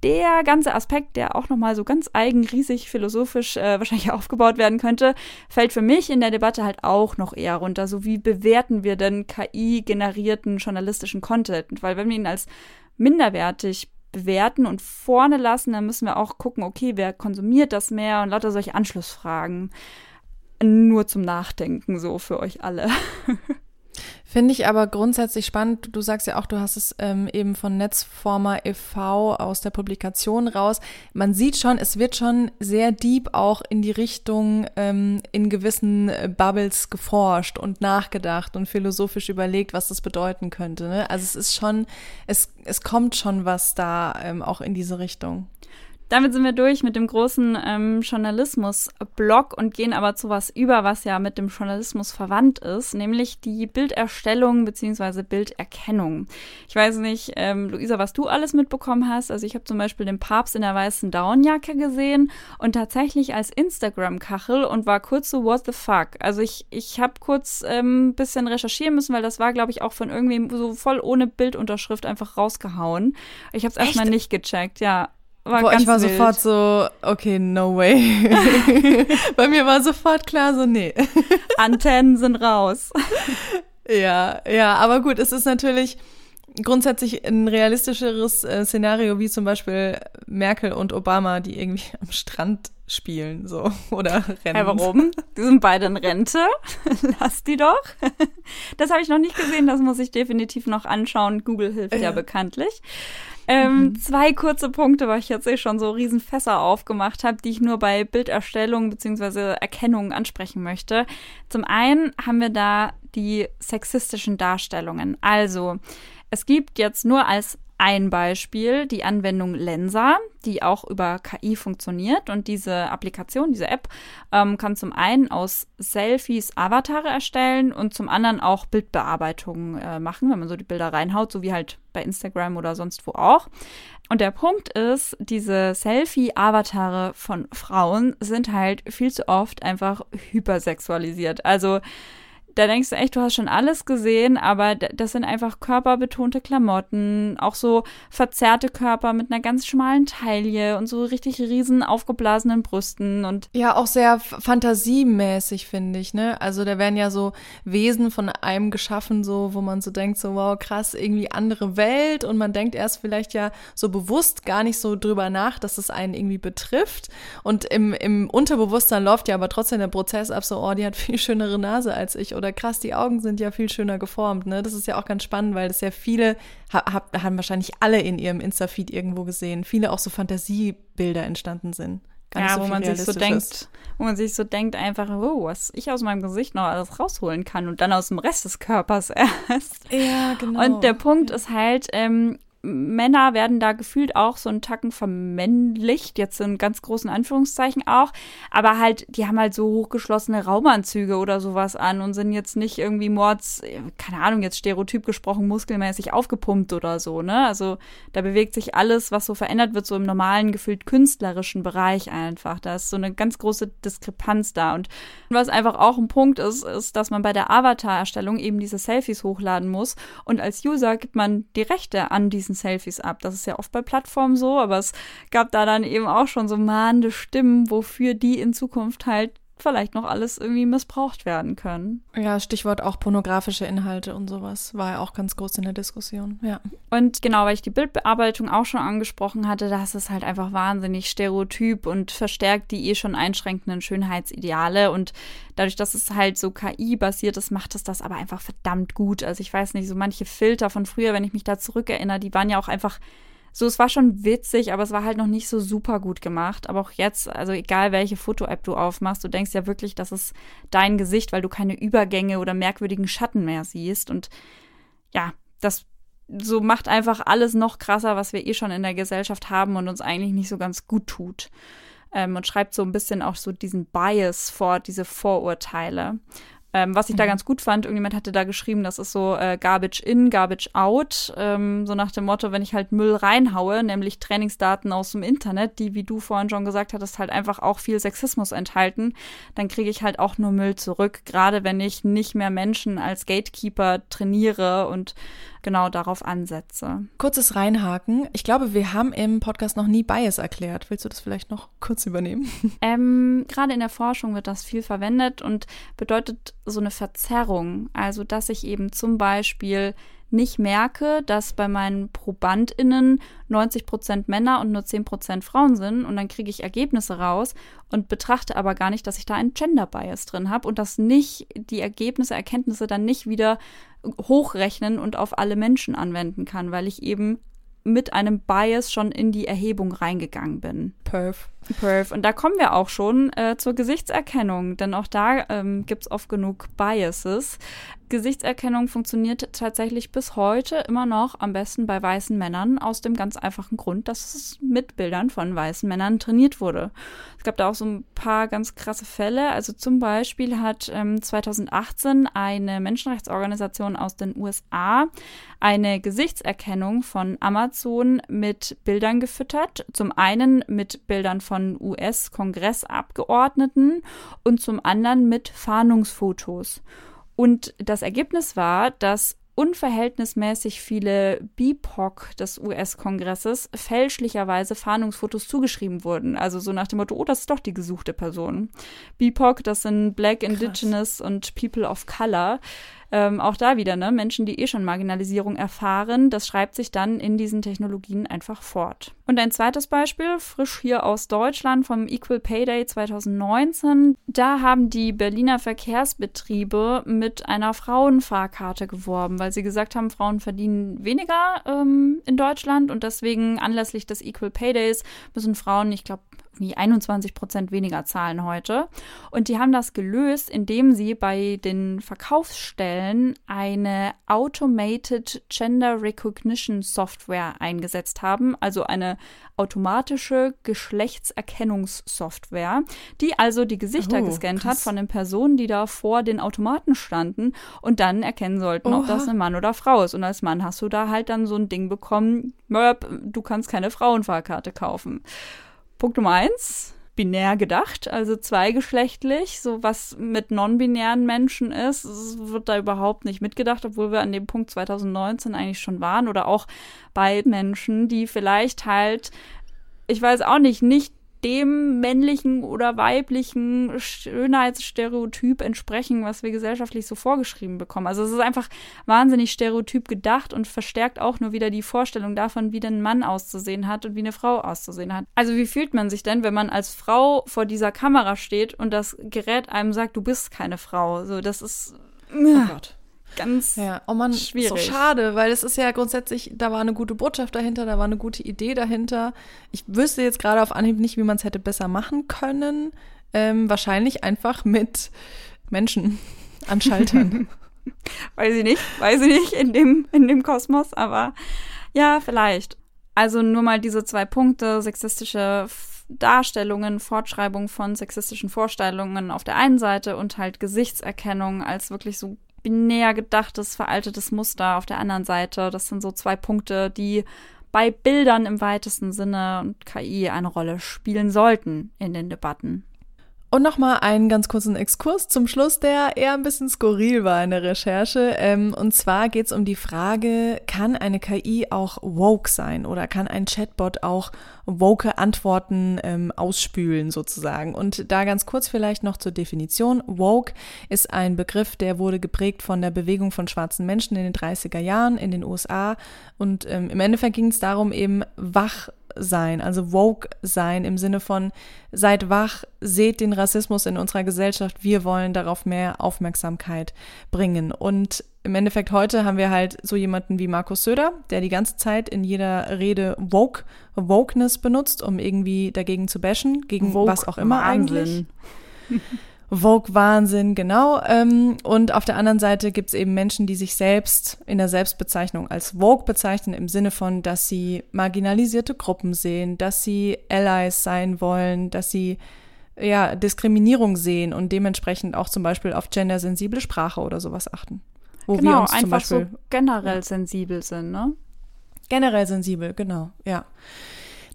Speaker 2: der ganze Aspekt, der auch nochmal so ganz eigen, riesig philosophisch äh, wahrscheinlich [laughs] aufgebaut werden könnte, fällt für mich in der Debatte halt auch noch eher runter. So wie bewerten wir denn KI-generierten journalistischen Content? Weil wenn wir ihn als minderwertig bewerten und vorne lassen, dann müssen wir auch gucken, okay, wer konsumiert das mehr und lauter solche Anschlussfragen. Nur zum Nachdenken so für euch alle. [laughs]
Speaker 1: Finde ich aber grundsätzlich spannend. Du sagst ja auch, du hast es ähm, eben von Netzformer e.V. aus der Publikation raus. Man sieht schon, es wird schon sehr deep auch in die Richtung ähm, in gewissen äh, Bubbles geforscht und nachgedacht und philosophisch überlegt, was das bedeuten könnte. Ne? Also es ist schon, es, es kommt schon was da ähm, auch in diese Richtung.
Speaker 2: Damit sind wir durch mit dem großen ähm, Journalismus-Blog und gehen aber zu was über, was ja mit dem Journalismus verwandt ist, nämlich die Bilderstellung bzw. Bilderkennung. Ich weiß nicht, ähm, Luisa, was du alles mitbekommen hast. Also ich habe zum Beispiel den Papst in der weißen Downjacke gesehen und tatsächlich als Instagram-Kachel und war kurz so, what the fuck? Also ich, ich habe kurz ein ähm, bisschen recherchieren müssen, weil das war, glaube ich, auch von irgendwem so voll ohne Bildunterschrift einfach rausgehauen. Ich habe es erstmal nicht gecheckt, ja
Speaker 1: war Boah, ich war wild. sofort so, okay, no way. [laughs] [laughs] Bei mir war sofort klar, so, nee. [laughs]
Speaker 2: Antennen sind raus.
Speaker 1: Ja, ja, aber gut, es ist natürlich grundsätzlich ein realistischeres äh, Szenario, wie zum Beispiel Merkel und Obama, die irgendwie am Strand spielen, so, oder rennen.
Speaker 2: Hey, warum? Die sind beide in Rente. Lass die doch. Das habe ich noch nicht gesehen, das muss ich definitiv noch anschauen. Google hilft ja, ja bekanntlich. Ähm, mhm. Zwei kurze Punkte, weil ich jetzt eh schon so riesen Fässer aufgemacht habe, die ich nur bei Bilderstellung bzw. Erkennung ansprechen möchte. Zum einen haben wir da die sexistischen Darstellungen. Also, es gibt jetzt nur als ein Beispiel die Anwendung Lensa, die auch über KI funktioniert. Und diese Applikation, diese App, ähm, kann zum einen aus Selfies Avatare erstellen und zum anderen auch Bildbearbeitungen äh, machen, wenn man so die Bilder reinhaut, so wie halt bei Instagram oder sonst wo auch. Und der Punkt ist, diese Selfie-Avatare von Frauen sind halt viel zu oft einfach hypersexualisiert. Also da denkst du echt, du hast schon alles gesehen, aber das sind einfach körperbetonte Klamotten, auch so verzerrte Körper mit einer ganz schmalen Taille und so richtig riesen aufgeblasenen Brüsten und
Speaker 1: ja, auch sehr fantasiemäßig finde ich, ne? Also da werden ja so Wesen von einem geschaffen, so wo man so denkt, so wow, krass, irgendwie andere Welt. Und man denkt erst vielleicht ja so bewusst gar nicht so drüber nach, dass es einen irgendwie betrifft. Und im, im Unterbewusstsein läuft ja aber trotzdem der Prozess ab, so oh, die hat viel schönere Nase als ich oder krass, die Augen sind ja viel schöner geformt. Ne? Das ist ja auch ganz spannend, weil das ja viele, hab, haben wahrscheinlich alle in ihrem Insta-Feed irgendwo gesehen, viele auch so Fantasiebilder entstanden sind.
Speaker 2: Gar ja, so wo man sich so denkt, wo man sich so denkt einfach, oh, was ich aus meinem Gesicht noch alles rausholen kann und dann aus dem Rest des Körpers [laughs] erst.
Speaker 1: Ja, genau.
Speaker 2: Und der Punkt ja. ist halt, ähm, Männer werden da gefühlt auch so einen Tacken vermännlicht, jetzt in ganz großen Anführungszeichen auch, aber halt, die haben halt so hochgeschlossene Raumanzüge oder sowas an und sind jetzt nicht irgendwie Mords, keine Ahnung, jetzt stereotyp gesprochen, muskelmäßig aufgepumpt oder so, ne? Also da bewegt sich alles, was so verändert wird, so im normalen, gefühlt künstlerischen Bereich einfach. Da ist so eine ganz große Diskrepanz da. Und was einfach auch ein Punkt ist, ist, dass man bei der Avatar-Erstellung eben diese Selfies hochladen muss und als User gibt man die Rechte an diesen diesen Selfies ab. Das ist ja oft bei Plattformen so, aber es gab da dann eben auch schon so mahnende Stimmen, wofür die in Zukunft halt vielleicht noch alles irgendwie missbraucht werden können.
Speaker 1: Ja, Stichwort auch pornografische Inhalte und sowas war ja auch ganz groß in der Diskussion, ja.
Speaker 2: Und genau, weil ich die Bildbearbeitung auch schon angesprochen hatte, das ist halt einfach wahnsinnig stereotyp und verstärkt die eh schon einschränkenden Schönheitsideale und dadurch, dass es halt so KI-basiert ist, macht es das aber einfach verdammt gut. Also ich weiß nicht, so manche Filter von früher, wenn ich mich da zurückerinnere, die waren ja auch einfach so, es war schon witzig, aber es war halt noch nicht so super gut gemacht. Aber auch jetzt, also egal welche Foto-App du aufmachst, du denkst ja wirklich, das ist dein Gesicht, weil du keine Übergänge oder merkwürdigen Schatten mehr siehst. Und ja, das so macht einfach alles noch krasser, was wir eh schon in der Gesellschaft haben und uns eigentlich nicht so ganz gut tut. Ähm, und schreibt so ein bisschen auch so diesen Bias vor, diese Vorurteile. Ähm, was ich mhm. da ganz gut fand, irgendjemand hatte da geschrieben, das ist so äh, Garbage in, Garbage out. Ähm, so nach dem Motto, wenn ich halt Müll reinhaue, nämlich Trainingsdaten aus dem Internet, die, wie du vorhin schon gesagt hattest, halt einfach auch viel Sexismus enthalten, dann kriege ich halt auch nur Müll zurück. Gerade wenn ich nicht mehr Menschen als Gatekeeper trainiere und genau darauf ansetze.
Speaker 1: Kurzes Reinhaken. Ich glaube, wir haben im Podcast noch nie Bias erklärt. Willst du das vielleicht noch kurz übernehmen? [laughs]
Speaker 2: Ähm, Gerade in der Forschung wird das viel verwendet und bedeutet so eine Verzerrung. Also, dass ich eben zum Beispiel nicht merke, dass bei meinen ProbandInnen 90 Prozent Männer und nur 10 Prozent Frauen sind und dann kriege ich Ergebnisse raus und betrachte aber gar nicht, dass ich da einen Gender Bias drin habe und dass nicht die Ergebnisse, Erkenntnisse dann nicht wieder hochrechnen und auf alle Menschen anwenden kann, weil ich eben mit einem Bias schon in die Erhebung reingegangen bin.
Speaker 1: Perf.
Speaker 2: Perf. Und da kommen wir auch schon äh, zur Gesichtserkennung, denn auch da ähm, gibt es oft genug Biases. Gesichtserkennung funktioniert tatsächlich bis heute immer noch am besten bei weißen Männern, aus dem ganz einfachen Grund, dass es mit Bildern von weißen Männern trainiert wurde. Es gab da auch so ein paar ganz krasse Fälle. Also zum Beispiel hat ähm, 2018 eine Menschenrechtsorganisation aus den USA eine Gesichtserkennung von Amazon mit Bildern gefüttert. Zum einen mit Bildern von US-Kongressabgeordneten und zum anderen mit Fahndungsfotos. Und das Ergebnis war, dass unverhältnismäßig viele BIPOC des US-Kongresses fälschlicherweise Fahndungsfotos zugeschrieben wurden. Also so nach dem Motto, oh, das ist doch die gesuchte Person. BIPOC, das sind Black, Indigenous Krass. und People of Color. Ähm, auch da wieder, ne, Menschen, die eh schon Marginalisierung erfahren, das schreibt sich dann in diesen Technologien einfach fort. Und ein zweites Beispiel, frisch hier aus Deutschland vom Equal Pay Day 2019. Da haben die Berliner Verkehrsbetriebe mit einer Frauenfahrkarte geworben, weil sie gesagt haben, Frauen verdienen weniger ähm, in Deutschland und deswegen anlässlich des Equal Pay Days müssen Frauen, ich glaube, irgendwie 21 Prozent weniger zahlen heute. Und die haben das gelöst, indem sie bei den Verkaufsstellen eine Automated Gender Recognition Software eingesetzt haben, also eine automatische Geschlechtserkennungssoftware, die also die Gesichter oh, gescannt krass. hat von den Personen, die da vor den Automaten standen und dann erkennen sollten, Oha. ob das ein Mann oder Frau ist. Und als Mann hast du da halt dann so ein Ding bekommen, du kannst keine Frauenfahrkarte kaufen. Punkt Nummer eins. binär gedacht, also zweigeschlechtlich. So was mit non-binären Menschen ist, wird da überhaupt nicht mitgedacht, obwohl wir an dem Punkt 2019 eigentlich schon waren. Oder auch bei Menschen, die vielleicht halt, ich weiß auch nicht, nicht dem männlichen oder weiblichen Schönheitsstereotyp entsprechen, was wir gesellschaftlich so vorgeschrieben bekommen. Also es ist einfach wahnsinnig stereotyp gedacht und verstärkt auch nur wieder die Vorstellung davon, wie ein Mann auszusehen hat und wie eine Frau auszusehen hat. Also wie fühlt man sich denn, wenn man als Frau vor dieser Kamera steht und das Gerät einem sagt, du bist keine Frau? So, das ist.
Speaker 1: Oh Gott
Speaker 2: ganz
Speaker 1: ja. oh man, schwierig. So schade, weil es ist ja grundsätzlich, da war eine gute Botschaft dahinter, da war eine gute Idee dahinter. Ich wüsste jetzt gerade auf Anhieb nicht, wie man es hätte besser machen können. Ähm, wahrscheinlich einfach mit Menschen [laughs] an Schaltern.
Speaker 2: weiß ich nicht, weiß ich nicht in dem, in dem Kosmos, aber ja, vielleicht. Also nur mal diese zwei Punkte, sexistische Darstellungen, Fortschreibung von sexistischen Vorstellungen auf der einen Seite und halt Gesichtserkennung als wirklich so binär gedachtes, veraltetes Muster auf der anderen Seite. Das sind so zwei Punkte, die bei Bildern im weitesten Sinne und KI eine Rolle spielen sollten in den Debatten.
Speaker 1: Und nochmal einen ganz kurzen Exkurs zum Schluss, der eher ein bisschen skurril war in der Recherche. Ähm, und zwar geht es um die Frage, kann eine KI auch woke sein oder kann ein Chatbot auch woke Antworten ähm, ausspülen sozusagen? Und da ganz kurz vielleicht noch zur Definition. Woke ist ein Begriff, der wurde geprägt von der Bewegung von schwarzen Menschen in den 30er Jahren in den USA. Und ähm, im Endeffekt ging es darum, eben wach sein, also woke sein im Sinne von seid wach, seht den Rassismus in unserer Gesellschaft, wir wollen darauf mehr Aufmerksamkeit bringen. Und im Endeffekt heute haben wir halt so jemanden wie Markus Söder, der die ganze Zeit in jeder Rede woke, wokeness benutzt, um irgendwie dagegen zu bashen, gegen woke was auch immer Wahnsinn. eigentlich. [laughs] Vogue-Wahnsinn, genau. Ähm, und auf der anderen Seite gibt es eben Menschen, die sich selbst in der Selbstbezeichnung als Vogue bezeichnen, im Sinne von, dass sie marginalisierte Gruppen sehen, dass sie Allies sein wollen, dass sie ja, Diskriminierung sehen und dementsprechend auch zum Beispiel auf gendersensible Sprache oder sowas achten.
Speaker 2: Wo genau, wir uns einfach zum Beispiel, so generell ja. sensibel sind, ne?
Speaker 1: Generell sensibel, genau, ja.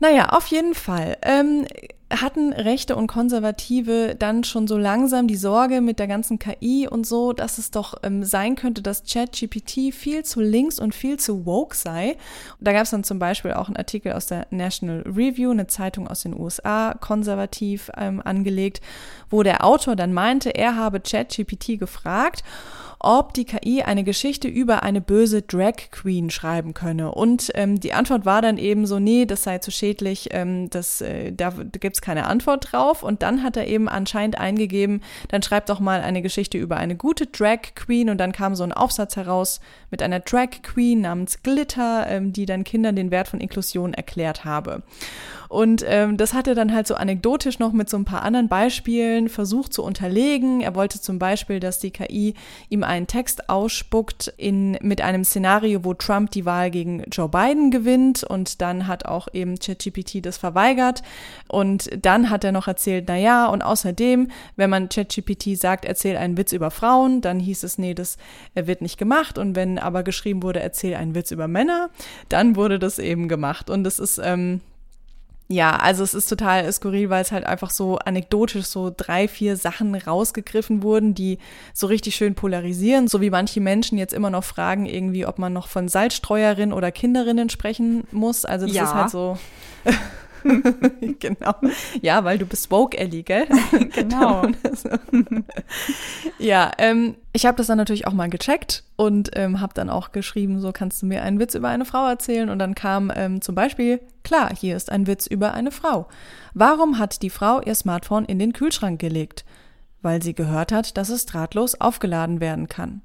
Speaker 1: Naja, auf jeden Fall. Ähm, hatten Rechte und Konservative dann schon so langsam die Sorge mit der ganzen KI und so, dass es doch ähm, sein könnte, dass ChatGPT viel zu links und viel zu woke sei. Und da gab es dann zum Beispiel auch einen Artikel aus der National Review, eine Zeitung aus den USA, konservativ ähm, angelegt, wo der Autor dann meinte, er habe ChatGPT gefragt, ob die KI eine Geschichte über eine böse Drag Queen schreiben könne. Und ähm, die Antwort war dann eben so, nee, das sei zu schädlich, ähm, das, äh, da, da gibt es keine Antwort drauf. Und dann hat er eben anscheinend eingegeben, dann schreibt doch mal eine Geschichte über eine gute Drag Queen. Und dann kam so ein Aufsatz heraus mit einer Drag Queen namens Glitter, ähm, die dann Kindern den Wert von Inklusion erklärt habe. Und ähm, das hat er dann halt so anekdotisch noch mit so ein paar anderen Beispielen versucht zu unterlegen. Er wollte zum Beispiel, dass die KI ihm einen Text ausspuckt in, mit einem Szenario, wo Trump die Wahl gegen Joe Biden gewinnt. Und dann hat auch eben ChatGPT das verweigert. Und dann hat er noch erzählt, na ja, und außerdem, wenn man ChatGPT sagt, erzähl einen Witz über Frauen, dann hieß es, nee, das wird nicht gemacht. Und wenn aber geschrieben wurde, erzähl einen Witz über Männer, dann wurde das eben gemacht. Und das ist, ähm, ja, also es ist total skurril, weil es halt einfach so anekdotisch so drei, vier Sachen rausgegriffen wurden, die so richtig schön polarisieren. So wie manche Menschen jetzt immer noch fragen, irgendwie, ob man noch von Salzstreuerin oder Kinderinnen sprechen muss. Also das ja. ist halt so. [laughs] [laughs] genau. Ja, weil du bist woke, Ellie, gell? [laughs]
Speaker 2: Genau. [laughs]
Speaker 1: ja, ähm, ich habe das dann natürlich auch mal gecheckt und ähm, habe dann auch geschrieben, so kannst du mir einen Witz über eine Frau erzählen. Und dann kam ähm, zum Beispiel, klar, hier ist ein Witz über eine Frau. Warum hat die Frau ihr Smartphone in den Kühlschrank gelegt? Weil sie gehört hat, dass es drahtlos aufgeladen werden kann.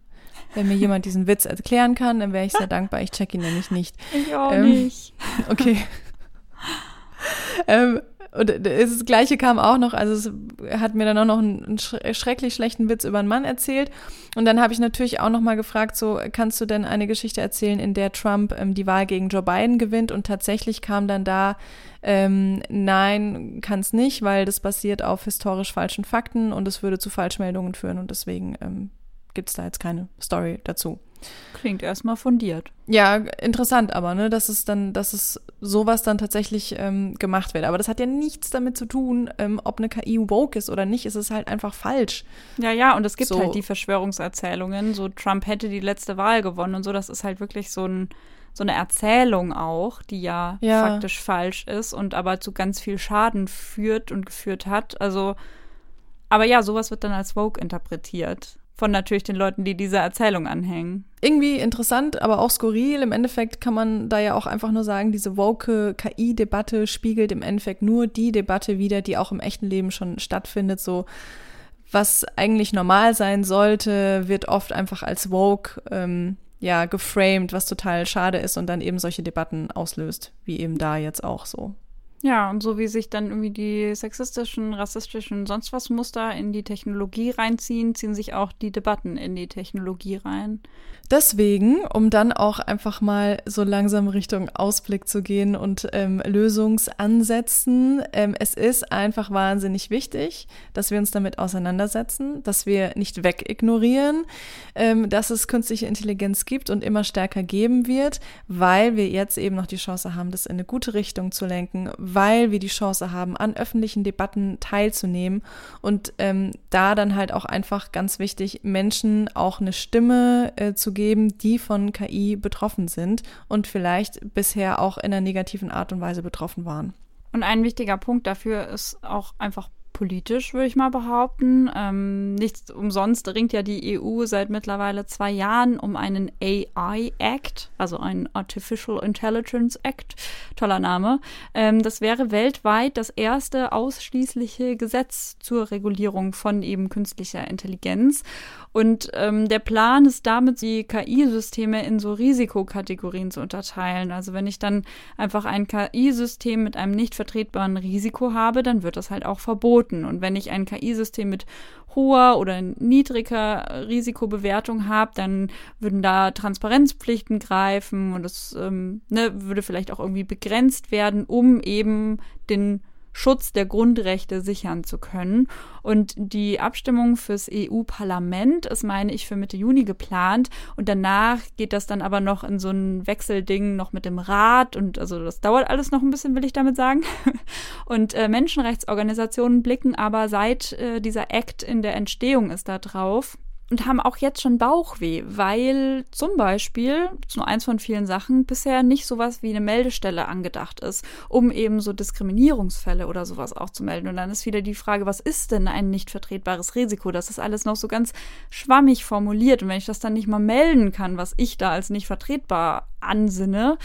Speaker 1: Wenn mir jemand diesen Witz erklären kann, dann wäre ich sehr dankbar. Ich check ihn nämlich nicht.
Speaker 2: Ich auch ähm, nicht.
Speaker 1: Okay. Ähm, und das Gleiche kam auch noch, also es hat mir dann auch noch einen schrecklich schlechten Witz über einen Mann erzählt. Und dann habe ich natürlich auch noch mal gefragt, so kannst du denn eine Geschichte erzählen, in der Trump ähm, die Wahl gegen Joe Biden gewinnt? Und tatsächlich kam dann da, ähm, nein, kann es nicht, weil das basiert auf historisch falschen Fakten und es würde zu Falschmeldungen führen und deswegen ähm, gibt es da jetzt keine Story dazu.
Speaker 2: Klingt erstmal fundiert.
Speaker 1: Ja, interessant aber, ne, dass es dann, dass es sowas dann tatsächlich ähm, gemacht wird. Aber das hat ja nichts damit zu tun, ähm, ob eine KI woke ist oder nicht. Es ist halt einfach falsch.
Speaker 2: Ja, ja, und es gibt so. halt die Verschwörungserzählungen. So, Trump hätte die letzte Wahl gewonnen und so. Das ist halt wirklich so ein so eine Erzählung auch, die ja, ja, faktisch falsch ist und aber zu ganz viel Schaden führt und geführt hat. Also, aber ja, sowas wird dann als Vogue interpretiert von natürlich den Leuten, die dieser Erzählung anhängen.
Speaker 1: Irgendwie interessant, aber auch skurril. Im Endeffekt kann man da ja auch einfach nur sagen, diese woke KI-Debatte spiegelt im Endeffekt nur die Debatte wider, die auch im echten Leben schon stattfindet. So, was eigentlich normal sein sollte, wird oft einfach als woke ähm, ja geframed, was total schade ist und dann eben solche Debatten auslöst, wie eben da jetzt auch so.
Speaker 2: Ja, und so wie sich dann irgendwie die sexistischen, rassistischen, sonst was Muster in die Technologie reinziehen, ziehen sich auch die Debatten in die Technologie rein.
Speaker 1: Deswegen, um dann auch einfach mal so langsam Richtung Ausblick zu gehen und ähm, Lösungsansätzen, ähm, es ist einfach wahnsinnig wichtig, dass wir uns damit auseinandersetzen, dass wir nicht wegignorieren, ähm, dass es künstliche Intelligenz gibt und immer stärker geben wird, weil wir jetzt eben noch die Chance haben, das in eine gute Richtung zu lenken, weil wir die Chance haben, an öffentlichen Debatten teilzunehmen und ähm, da dann halt auch einfach ganz wichtig, Menschen auch eine Stimme äh, zu geben, die von KI betroffen sind und vielleicht bisher auch in einer negativen Art und Weise betroffen waren.
Speaker 2: Und ein wichtiger Punkt dafür ist auch einfach politisch, würde ich mal behaupten. Ähm, nicht umsonst ringt ja die EU seit mittlerweile zwei Jahren um einen AI Act, also einen Artificial Intelligence Act. Toller Name. Ähm, das wäre weltweit das erste ausschließliche Gesetz zur Regulierung von eben künstlicher Intelligenz. Und ähm, der Plan ist damit, die KI-Systeme in so Risikokategorien zu unterteilen. Also wenn ich dann einfach ein KI-System mit einem nicht vertretbaren Risiko habe, dann wird das halt auch verboten. Und wenn ich ein KI-System mit hoher oder niedriger Risikobewertung habe, dann würden da Transparenzpflichten greifen und es ähm, ne, würde vielleicht auch irgendwie begrenzt werden, um eben den Schutz der Grundrechte sichern zu können. Und die Abstimmung fürs EU-Parlament ist, meine ich, für Mitte Juni geplant. Und danach geht das dann aber noch in so ein Wechselding noch mit dem Rat. Und also das dauert alles noch ein bisschen, will ich damit sagen. [laughs] Und äh, Menschenrechtsorganisationen blicken aber seit äh, dieser Act in der Entstehung ist da drauf und haben auch jetzt schon Bauchweh, weil zum Beispiel, nur eins von vielen Sachen, bisher nicht sowas wie eine Meldestelle angedacht ist, um eben so Diskriminierungsfälle oder sowas auch zu melden. Und dann ist wieder die Frage, was ist denn ein nicht vertretbares Risiko? Das ist alles noch so ganz schwammig formuliert. Und wenn ich das dann nicht mal melden kann, was ich da als nicht vertretbar ansinne,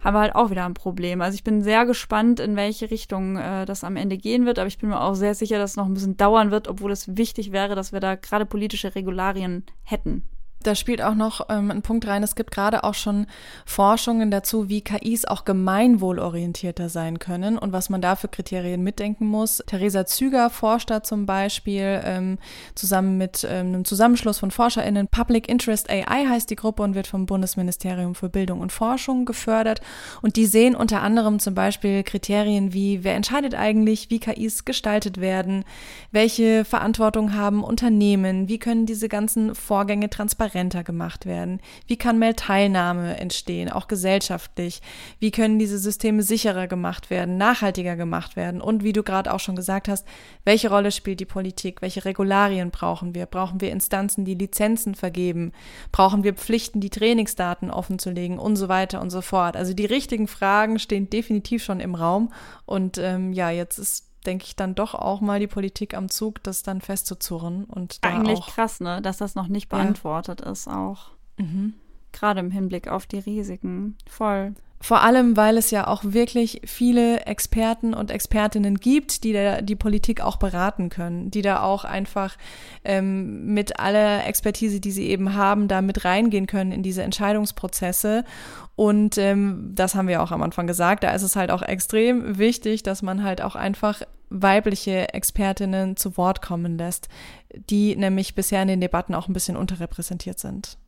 Speaker 2: haben wir halt auch wieder ein Problem. Also ich bin sehr gespannt, in welche Richtung äh, das am Ende gehen wird, aber ich bin mir auch sehr sicher, dass es noch ein bisschen dauern wird, obwohl es wichtig wäre, dass wir da gerade politische Regularien hätten.
Speaker 1: Da spielt auch noch ähm, ein Punkt rein. Es gibt gerade auch schon Forschungen dazu, wie KIs auch gemeinwohlorientierter sein können und was man da für Kriterien mitdenken muss. Theresa Züger forscht da zum Beispiel ähm, zusammen mit ähm, einem Zusammenschluss von ForscherInnen. Public Interest AI heißt die Gruppe und wird vom Bundesministerium für Bildung und Forschung gefördert. Und die sehen unter anderem zum Beispiel Kriterien wie, wer entscheidet eigentlich, wie KIs gestaltet werden, welche Verantwortung haben Unternehmen, wie können diese ganzen Vorgänge transparent transparenter gemacht werden? Wie kann mehr Teilnahme entstehen, auch gesellschaftlich? Wie können diese Systeme sicherer gemacht werden, nachhaltiger gemacht werden? Und wie du gerade auch schon gesagt hast, welche Rolle spielt die Politik? Welche Regularien brauchen wir? Brauchen wir Instanzen, die Lizenzen vergeben? Brauchen wir Pflichten, die Trainingsdaten offenzulegen und so weiter und so fort? Also die richtigen Fragen stehen definitiv schon im Raum. Und ähm, ja, jetzt ist denke ich, dann doch auch mal die Politik am Zug, das dann festzuzurren. Und
Speaker 2: da Eigentlich krass, ne? Dass das noch nicht beantwortet ja. ist auch. Mhm. Gerade im Hinblick auf die Risiken. Voll.
Speaker 1: Vor allem, weil es ja auch wirklich viele Experten und Expertinnen gibt, die da die Politik auch beraten können, die da auch einfach ähm, mit aller Expertise, die sie eben haben, da mit reingehen können in diese Entscheidungsprozesse. Und ähm, das haben wir auch am Anfang gesagt, da ist es halt auch extrem wichtig, dass man halt auch einfach weibliche Expertinnen zu Wort kommen lässt, die nämlich bisher in den Debatten auch ein bisschen unterrepräsentiert sind.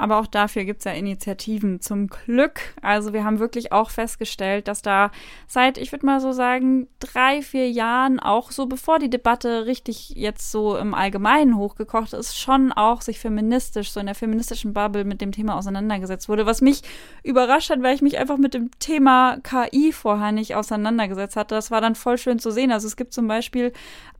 Speaker 2: Aber auch dafür gibt es ja Initiativen zum Glück. Also wir haben wirklich auch festgestellt, dass da seit, ich würde mal so sagen, drei, vier Jahren, auch so bevor die Debatte richtig jetzt so im Allgemeinen hochgekocht ist, schon auch sich feministisch, so in der feministischen Bubble mit dem Thema auseinandergesetzt wurde. Was mich überrascht hat, weil ich mich einfach mit dem Thema KI vorher nicht auseinandergesetzt hatte. Das war dann voll schön zu sehen. Also es gibt zum Beispiel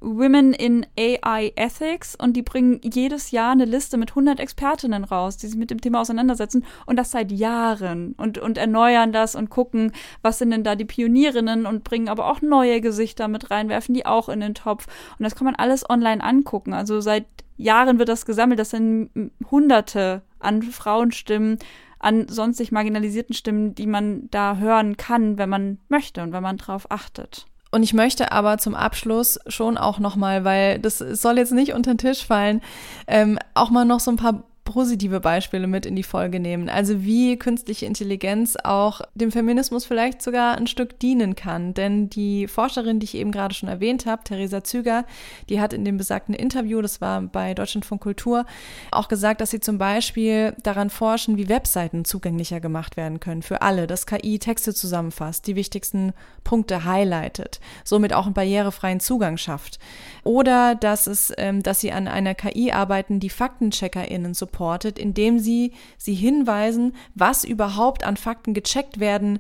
Speaker 2: Women in AI Ethics und die bringen jedes Jahr eine Liste mit 100 Expertinnen raus, die sich mit dem Thema auseinandersetzen und das seit Jahren und, und erneuern das und gucken, was sind denn da die Pionierinnen und bringen aber auch neue Gesichter mit reinwerfen, die auch in den Topf. Und das kann man alles online angucken. Also seit Jahren wird das gesammelt. Das sind Hunderte an Frauenstimmen, an sonstig marginalisierten Stimmen, die man da hören kann, wenn man möchte und wenn man drauf achtet.
Speaker 1: Und ich möchte aber zum Abschluss schon auch nochmal, weil das soll jetzt nicht unter den Tisch fallen, ähm, auch mal noch so ein paar positive Beispiele mit in die Folge nehmen. Also wie künstliche Intelligenz auch dem Feminismus vielleicht sogar ein Stück dienen kann. Denn die Forscherin, die ich eben gerade schon erwähnt habe, Theresa Züger, die hat in dem besagten Interview, das war bei Deutschland von Kultur, auch gesagt, dass sie zum Beispiel daran forschen, wie Webseiten zugänglicher gemacht werden können für alle, dass KI Texte zusammenfasst, die wichtigsten Punkte highlightet, somit auch einen barrierefreien Zugang schafft. Oder dass es, ähm, dass sie an einer KI arbeiten, die FaktencheckerInnen supportet supportet, indem sie sie hinweisen, was überhaupt an Fakten gecheckt werden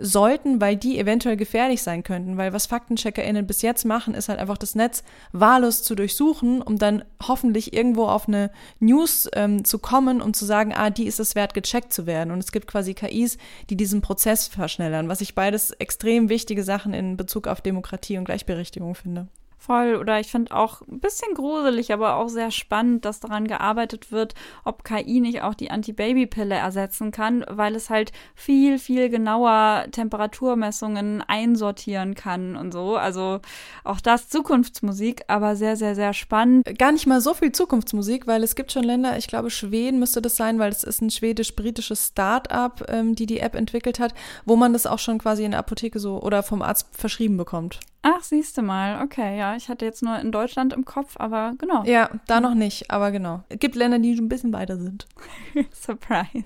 Speaker 1: sollten, weil die eventuell gefährlich sein könnten. Weil was FaktencheckerInnen bis jetzt machen, ist halt einfach das Netz wahllos zu durchsuchen, um dann hoffentlich irgendwo auf eine News ähm, zu kommen, um zu sagen, ah, die ist es wert, gecheckt zu werden. Und es gibt quasi KIs, die diesen Prozess verschnellern, was ich beides extrem wichtige Sachen in Bezug auf Demokratie und Gleichberechtigung finde.
Speaker 2: Voll. Oder ich finde auch ein bisschen gruselig, aber auch sehr spannend, dass daran gearbeitet wird, ob KI nicht auch die Anti-Baby-Pille ersetzen kann, weil es halt viel, viel genauer Temperaturmessungen einsortieren kann und so. Also auch das Zukunftsmusik, aber sehr, sehr, sehr spannend.
Speaker 1: Gar nicht mal so viel Zukunftsmusik, weil es gibt schon Länder, ich glaube Schweden müsste das sein, weil es ist ein schwedisch-britisches Start-up, ähm, die die App entwickelt hat, wo man das auch schon quasi in der Apotheke so oder vom Arzt verschrieben bekommt.
Speaker 2: Ach, siehst du mal. Okay, ja. Ich hatte jetzt nur in Deutschland im Kopf, aber genau.
Speaker 1: Ja, da noch nicht, aber genau. Es gibt Länder, die schon ein bisschen weiter sind. [laughs]
Speaker 2: Surprise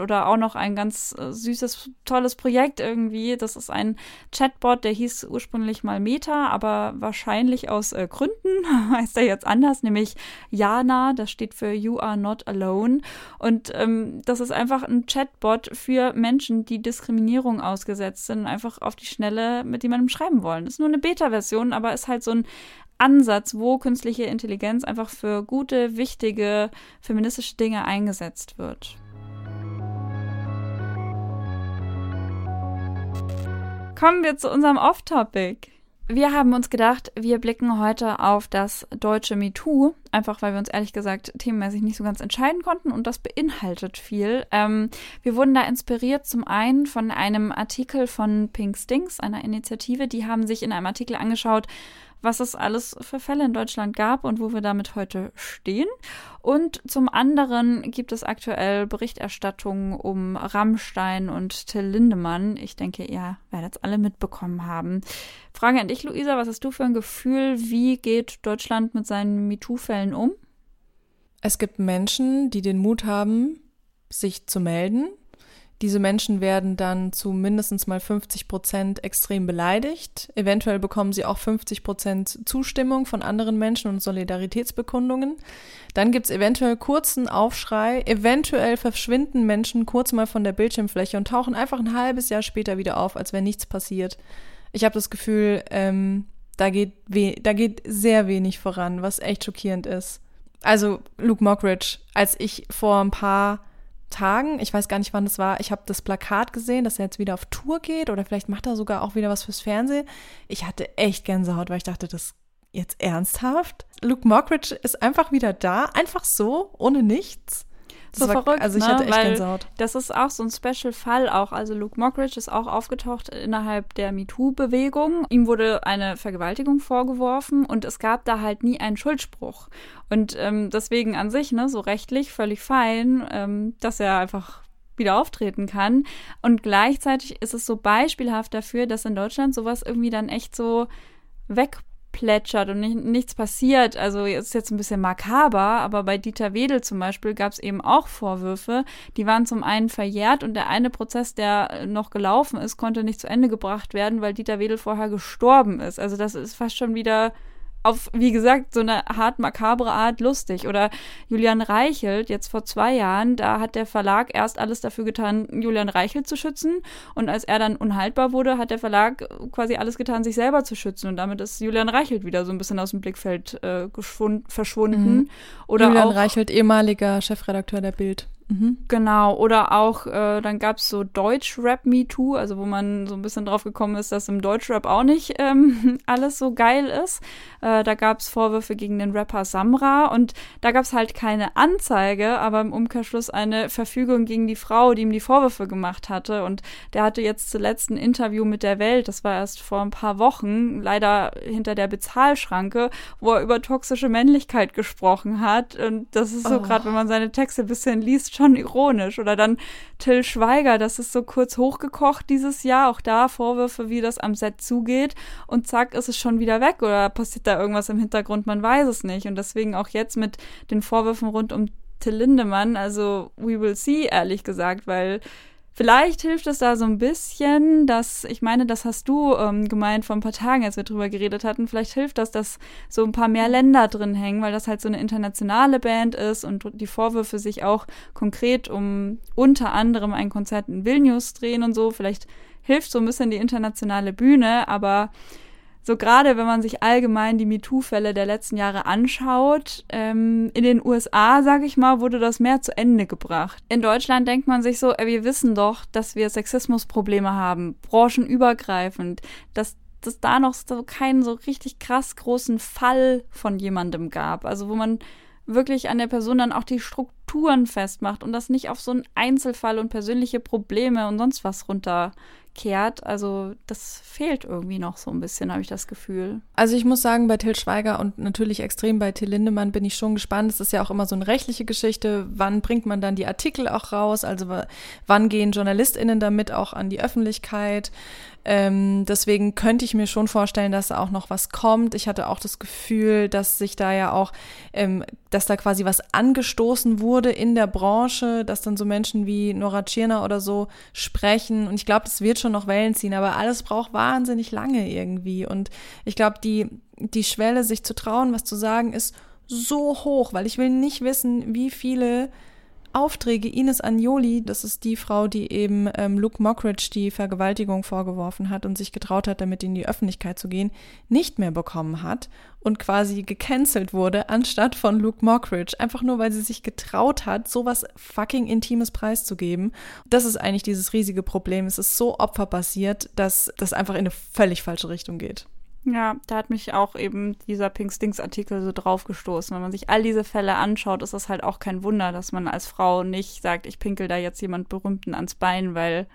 Speaker 2: oder auch noch ein ganz äh, süßes, tolles Projekt irgendwie. Das ist ein Chatbot, der hieß ursprünglich mal Meta, aber wahrscheinlich aus äh, Gründen [laughs] heißt er jetzt anders, nämlich Jana, das steht für You Are Not Alone. Und ähm, das ist einfach ein Chatbot für Menschen, die Diskriminierung ausgesetzt sind, einfach auf die Schnelle mit jemandem schreiben wollen. Ist nur eine Beta-Version, aber ist halt so ein Ansatz, wo künstliche Intelligenz einfach für gute, wichtige, feministische Dinge eingesetzt wird. Kommen wir zu unserem Off-Topic. Wir haben uns gedacht, wir blicken heute auf das deutsche MeToo, einfach weil wir uns ehrlich gesagt themenmäßig nicht so ganz entscheiden konnten und das beinhaltet viel. Ähm, wir wurden da inspiriert zum einen von einem Artikel von Pink Stings, einer Initiative, die haben sich in einem Artikel angeschaut, was es alles für Fälle in Deutschland gab und wo wir damit heute stehen. Und zum anderen gibt es aktuell Berichterstattungen um Rammstein und Till Lindemann. Ich denke, ihr werdet es alle mitbekommen haben. Frage an dich, Luisa, was hast du für ein Gefühl? Wie geht Deutschland mit seinen MeToo-Fällen um?
Speaker 1: Es gibt Menschen, die den Mut haben, sich zu melden, diese Menschen werden dann zu mindestens mal 50 Prozent extrem beleidigt. Eventuell bekommen sie auch 50 Prozent Zustimmung von anderen Menschen und Solidaritätsbekundungen. Dann gibt's eventuell kurzen Aufschrei. Eventuell verschwinden Menschen kurz mal von der Bildschirmfläche und tauchen einfach ein halbes Jahr später wieder auf, als wäre nichts passiert. Ich habe das Gefühl, ähm, da, geht da geht sehr wenig voran, was echt schockierend ist. Also Luke Mockridge, als ich vor ein paar Tagen, ich weiß gar nicht, wann das war, ich habe das Plakat gesehen, dass er jetzt wieder auf Tour geht oder vielleicht macht er sogar auch wieder was fürs Fernsehen. Ich hatte echt Gänsehaut, weil ich dachte, das jetzt ernsthaft? Luke Mockridge ist einfach wieder da, einfach so, ohne nichts
Speaker 2: so war, verrückt. Also ich ne? hatte echt Weil Gänsehaut. Das ist auch so ein Special-Fall auch. Also Luke Mockridge ist auch aufgetaucht innerhalb der MeToo-Bewegung. Ihm wurde eine Vergewaltigung vorgeworfen und es gab da halt nie einen Schuldspruch. Und ähm, deswegen an sich, ne, so rechtlich völlig fein, ähm, dass er einfach wieder auftreten kann. Und gleichzeitig ist es so beispielhaft dafür, dass in Deutschland sowas irgendwie dann echt so weg plätschert und nicht, nichts passiert. Also ist jetzt ein bisschen makaber, aber bei Dieter Wedel zum Beispiel gab es eben auch Vorwürfe. Die waren zum einen verjährt und der eine Prozess, der noch gelaufen ist, konnte nicht zu Ende gebracht werden, weil Dieter Wedel vorher gestorben ist. Also das ist fast schon wieder auf, wie gesagt, so eine hart makabre Art lustig. Oder Julian Reichelt, jetzt vor zwei Jahren, da hat der Verlag erst alles dafür getan, Julian Reichelt zu schützen. Und als er dann unhaltbar wurde, hat der Verlag quasi alles getan, sich selber zu schützen. Und damit ist Julian Reichelt wieder so ein bisschen aus dem Blickfeld äh, verschwunden.
Speaker 1: Mhm. Oder Julian auch, Reichelt, ehemaliger Chefredakteur der Bild.
Speaker 2: Mhm. Genau, oder auch, äh, dann gab es so Deutsch-Rap Me Too, also wo man so ein bisschen drauf gekommen ist, dass im Deutsch-Rap auch nicht ähm, [laughs] alles so geil ist. Äh, da gab es Vorwürfe gegen den Rapper Samra und da gab es halt keine Anzeige, aber im Umkehrschluss eine Verfügung gegen die Frau, die ihm die Vorwürfe gemacht hatte. Und der hatte jetzt zuletzt ein Interview mit der Welt, das war erst vor ein paar Wochen, leider hinter der Bezahlschranke, wo er über toxische Männlichkeit gesprochen hat. Und das ist so oh. gerade, wenn man seine Texte ein bisschen liest, schon ironisch. Oder dann Till Schweiger, das ist so kurz hochgekocht dieses Jahr. Auch da Vorwürfe, wie das am Set zugeht. Und zack, ist es schon wieder weg. Oder passiert da irgendwas im Hintergrund? Man weiß es nicht. Und deswegen auch jetzt mit den Vorwürfen rund um Till Lindemann. Also, we will see, ehrlich gesagt, weil Vielleicht hilft es da so ein bisschen, dass, ich meine, das hast du ähm, gemeint vor ein paar Tagen, als wir drüber geredet hatten, vielleicht hilft das, dass so ein paar mehr Länder drin hängen, weil das halt so eine internationale Band ist und die Vorwürfe sich auch konkret um unter anderem ein Konzert in Vilnius drehen und so. Vielleicht hilft so ein bisschen die internationale Bühne, aber so gerade wenn man sich allgemein die MeToo-Fälle der letzten Jahre anschaut, ähm, in den USA, sage ich mal, wurde das mehr zu Ende gebracht. In Deutschland denkt man sich so, ey, wir wissen doch, dass wir Sexismusprobleme haben, branchenübergreifend, dass dass da noch so keinen so richtig krass großen Fall von jemandem gab. Also wo man wirklich an der Person dann auch die Strukturen festmacht und das nicht auf so einen Einzelfall und persönliche Probleme und sonst was runter kehrt. Also das fehlt irgendwie noch so ein bisschen, habe ich das Gefühl.
Speaker 1: Also ich muss sagen, bei Till Schweiger und natürlich extrem bei Till Lindemann bin ich schon gespannt. Es ist ja auch immer so eine rechtliche Geschichte. Wann bringt man dann die Artikel auch raus? Also wann gehen JournalistInnen damit auch an die Öffentlichkeit? Ähm, deswegen könnte ich mir schon vorstellen, dass da auch noch was kommt. Ich hatte auch das Gefühl, dass sich da ja auch, ähm, dass da quasi was angestoßen wurde in der Branche, dass dann so Menschen wie Nora Tschirner oder so sprechen. Und ich glaube, das wird schon noch Wellen ziehen, aber alles braucht wahnsinnig lange irgendwie. Und ich glaube, die, die Schwelle, sich zu trauen, was zu sagen, ist so hoch, weil ich will nicht wissen, wie viele Aufträge Ines Agnoli, das ist die Frau, die eben ähm, Luke Mockridge die Vergewaltigung vorgeworfen hat und sich getraut hat, damit in die Öffentlichkeit zu gehen, nicht mehr bekommen hat und quasi gecancelt wurde, anstatt von Luke Mockridge. Einfach nur, weil sie sich getraut hat, sowas fucking Intimes preiszugeben. Das ist eigentlich dieses riesige Problem. Es ist so opferbasiert, dass das einfach in eine völlig falsche Richtung geht.
Speaker 2: Ja, da hat mich auch eben dieser Pink Stinks Artikel so draufgestoßen. Wenn man sich all diese Fälle anschaut, ist es halt auch kein Wunder, dass man als Frau nicht sagt, ich pinkel da jetzt jemand Berühmten ans Bein, weil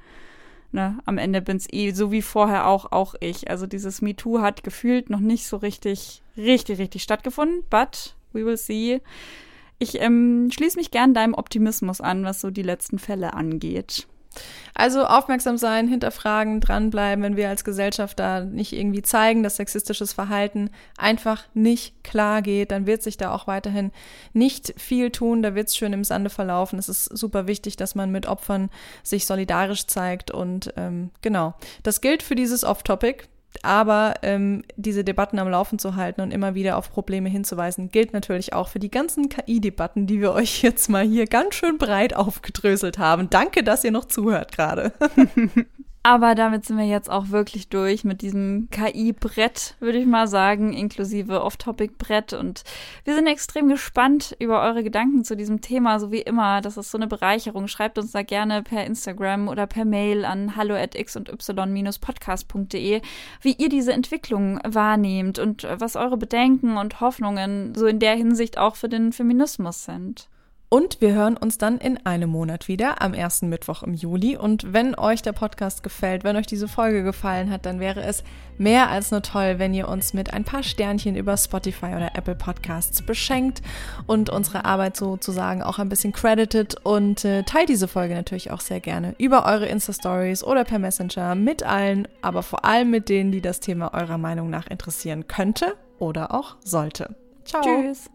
Speaker 2: ne, am Ende bin's eh so wie vorher auch auch ich. Also dieses MeToo hat gefühlt noch nicht so richtig, richtig, richtig stattgefunden, but we will see. Ich ähm, schließe mich gern deinem Optimismus an, was so die letzten Fälle angeht.
Speaker 1: Also aufmerksam sein, hinterfragen, dranbleiben, wenn wir als Gesellschaft da nicht irgendwie zeigen, dass sexistisches Verhalten einfach nicht klar geht, dann wird sich da auch weiterhin nicht viel tun, da wird es schön im Sande verlaufen. Es ist super wichtig, dass man mit Opfern sich solidarisch zeigt und ähm, genau. Das gilt für dieses Off-Topic. Aber ähm, diese Debatten am Laufen zu halten und immer wieder auf Probleme hinzuweisen, gilt natürlich auch für die ganzen KI-Debatten, die wir euch jetzt mal hier ganz schön breit aufgedröselt haben. Danke, dass ihr noch zuhört gerade. [laughs]
Speaker 2: Aber damit sind wir jetzt auch wirklich durch mit diesem KI-Brett, würde ich mal sagen, inklusive Off-Topic-Brett. Und wir sind extrem gespannt über eure Gedanken zu diesem Thema, so wie immer. Das ist so eine Bereicherung. Schreibt uns da gerne per Instagram oder per Mail an hallo at x und y-podcast.de, wie ihr diese Entwicklung wahrnehmt und was eure Bedenken und Hoffnungen so in der Hinsicht auch für den Feminismus sind.
Speaker 1: Und wir hören uns dann in einem Monat wieder, am ersten Mittwoch im Juli. Und wenn euch der Podcast gefällt, wenn euch diese Folge gefallen hat, dann wäre es mehr als nur toll, wenn ihr uns mit ein paar Sternchen über Spotify oder Apple Podcasts beschenkt und unsere Arbeit sozusagen auch ein bisschen credited. Und äh, teilt diese Folge natürlich auch sehr gerne über eure Insta-Stories oder per Messenger mit allen, aber vor allem mit denen, die das Thema eurer Meinung nach interessieren könnte. oder auch sollte. Ciao.
Speaker 2: Tschüss.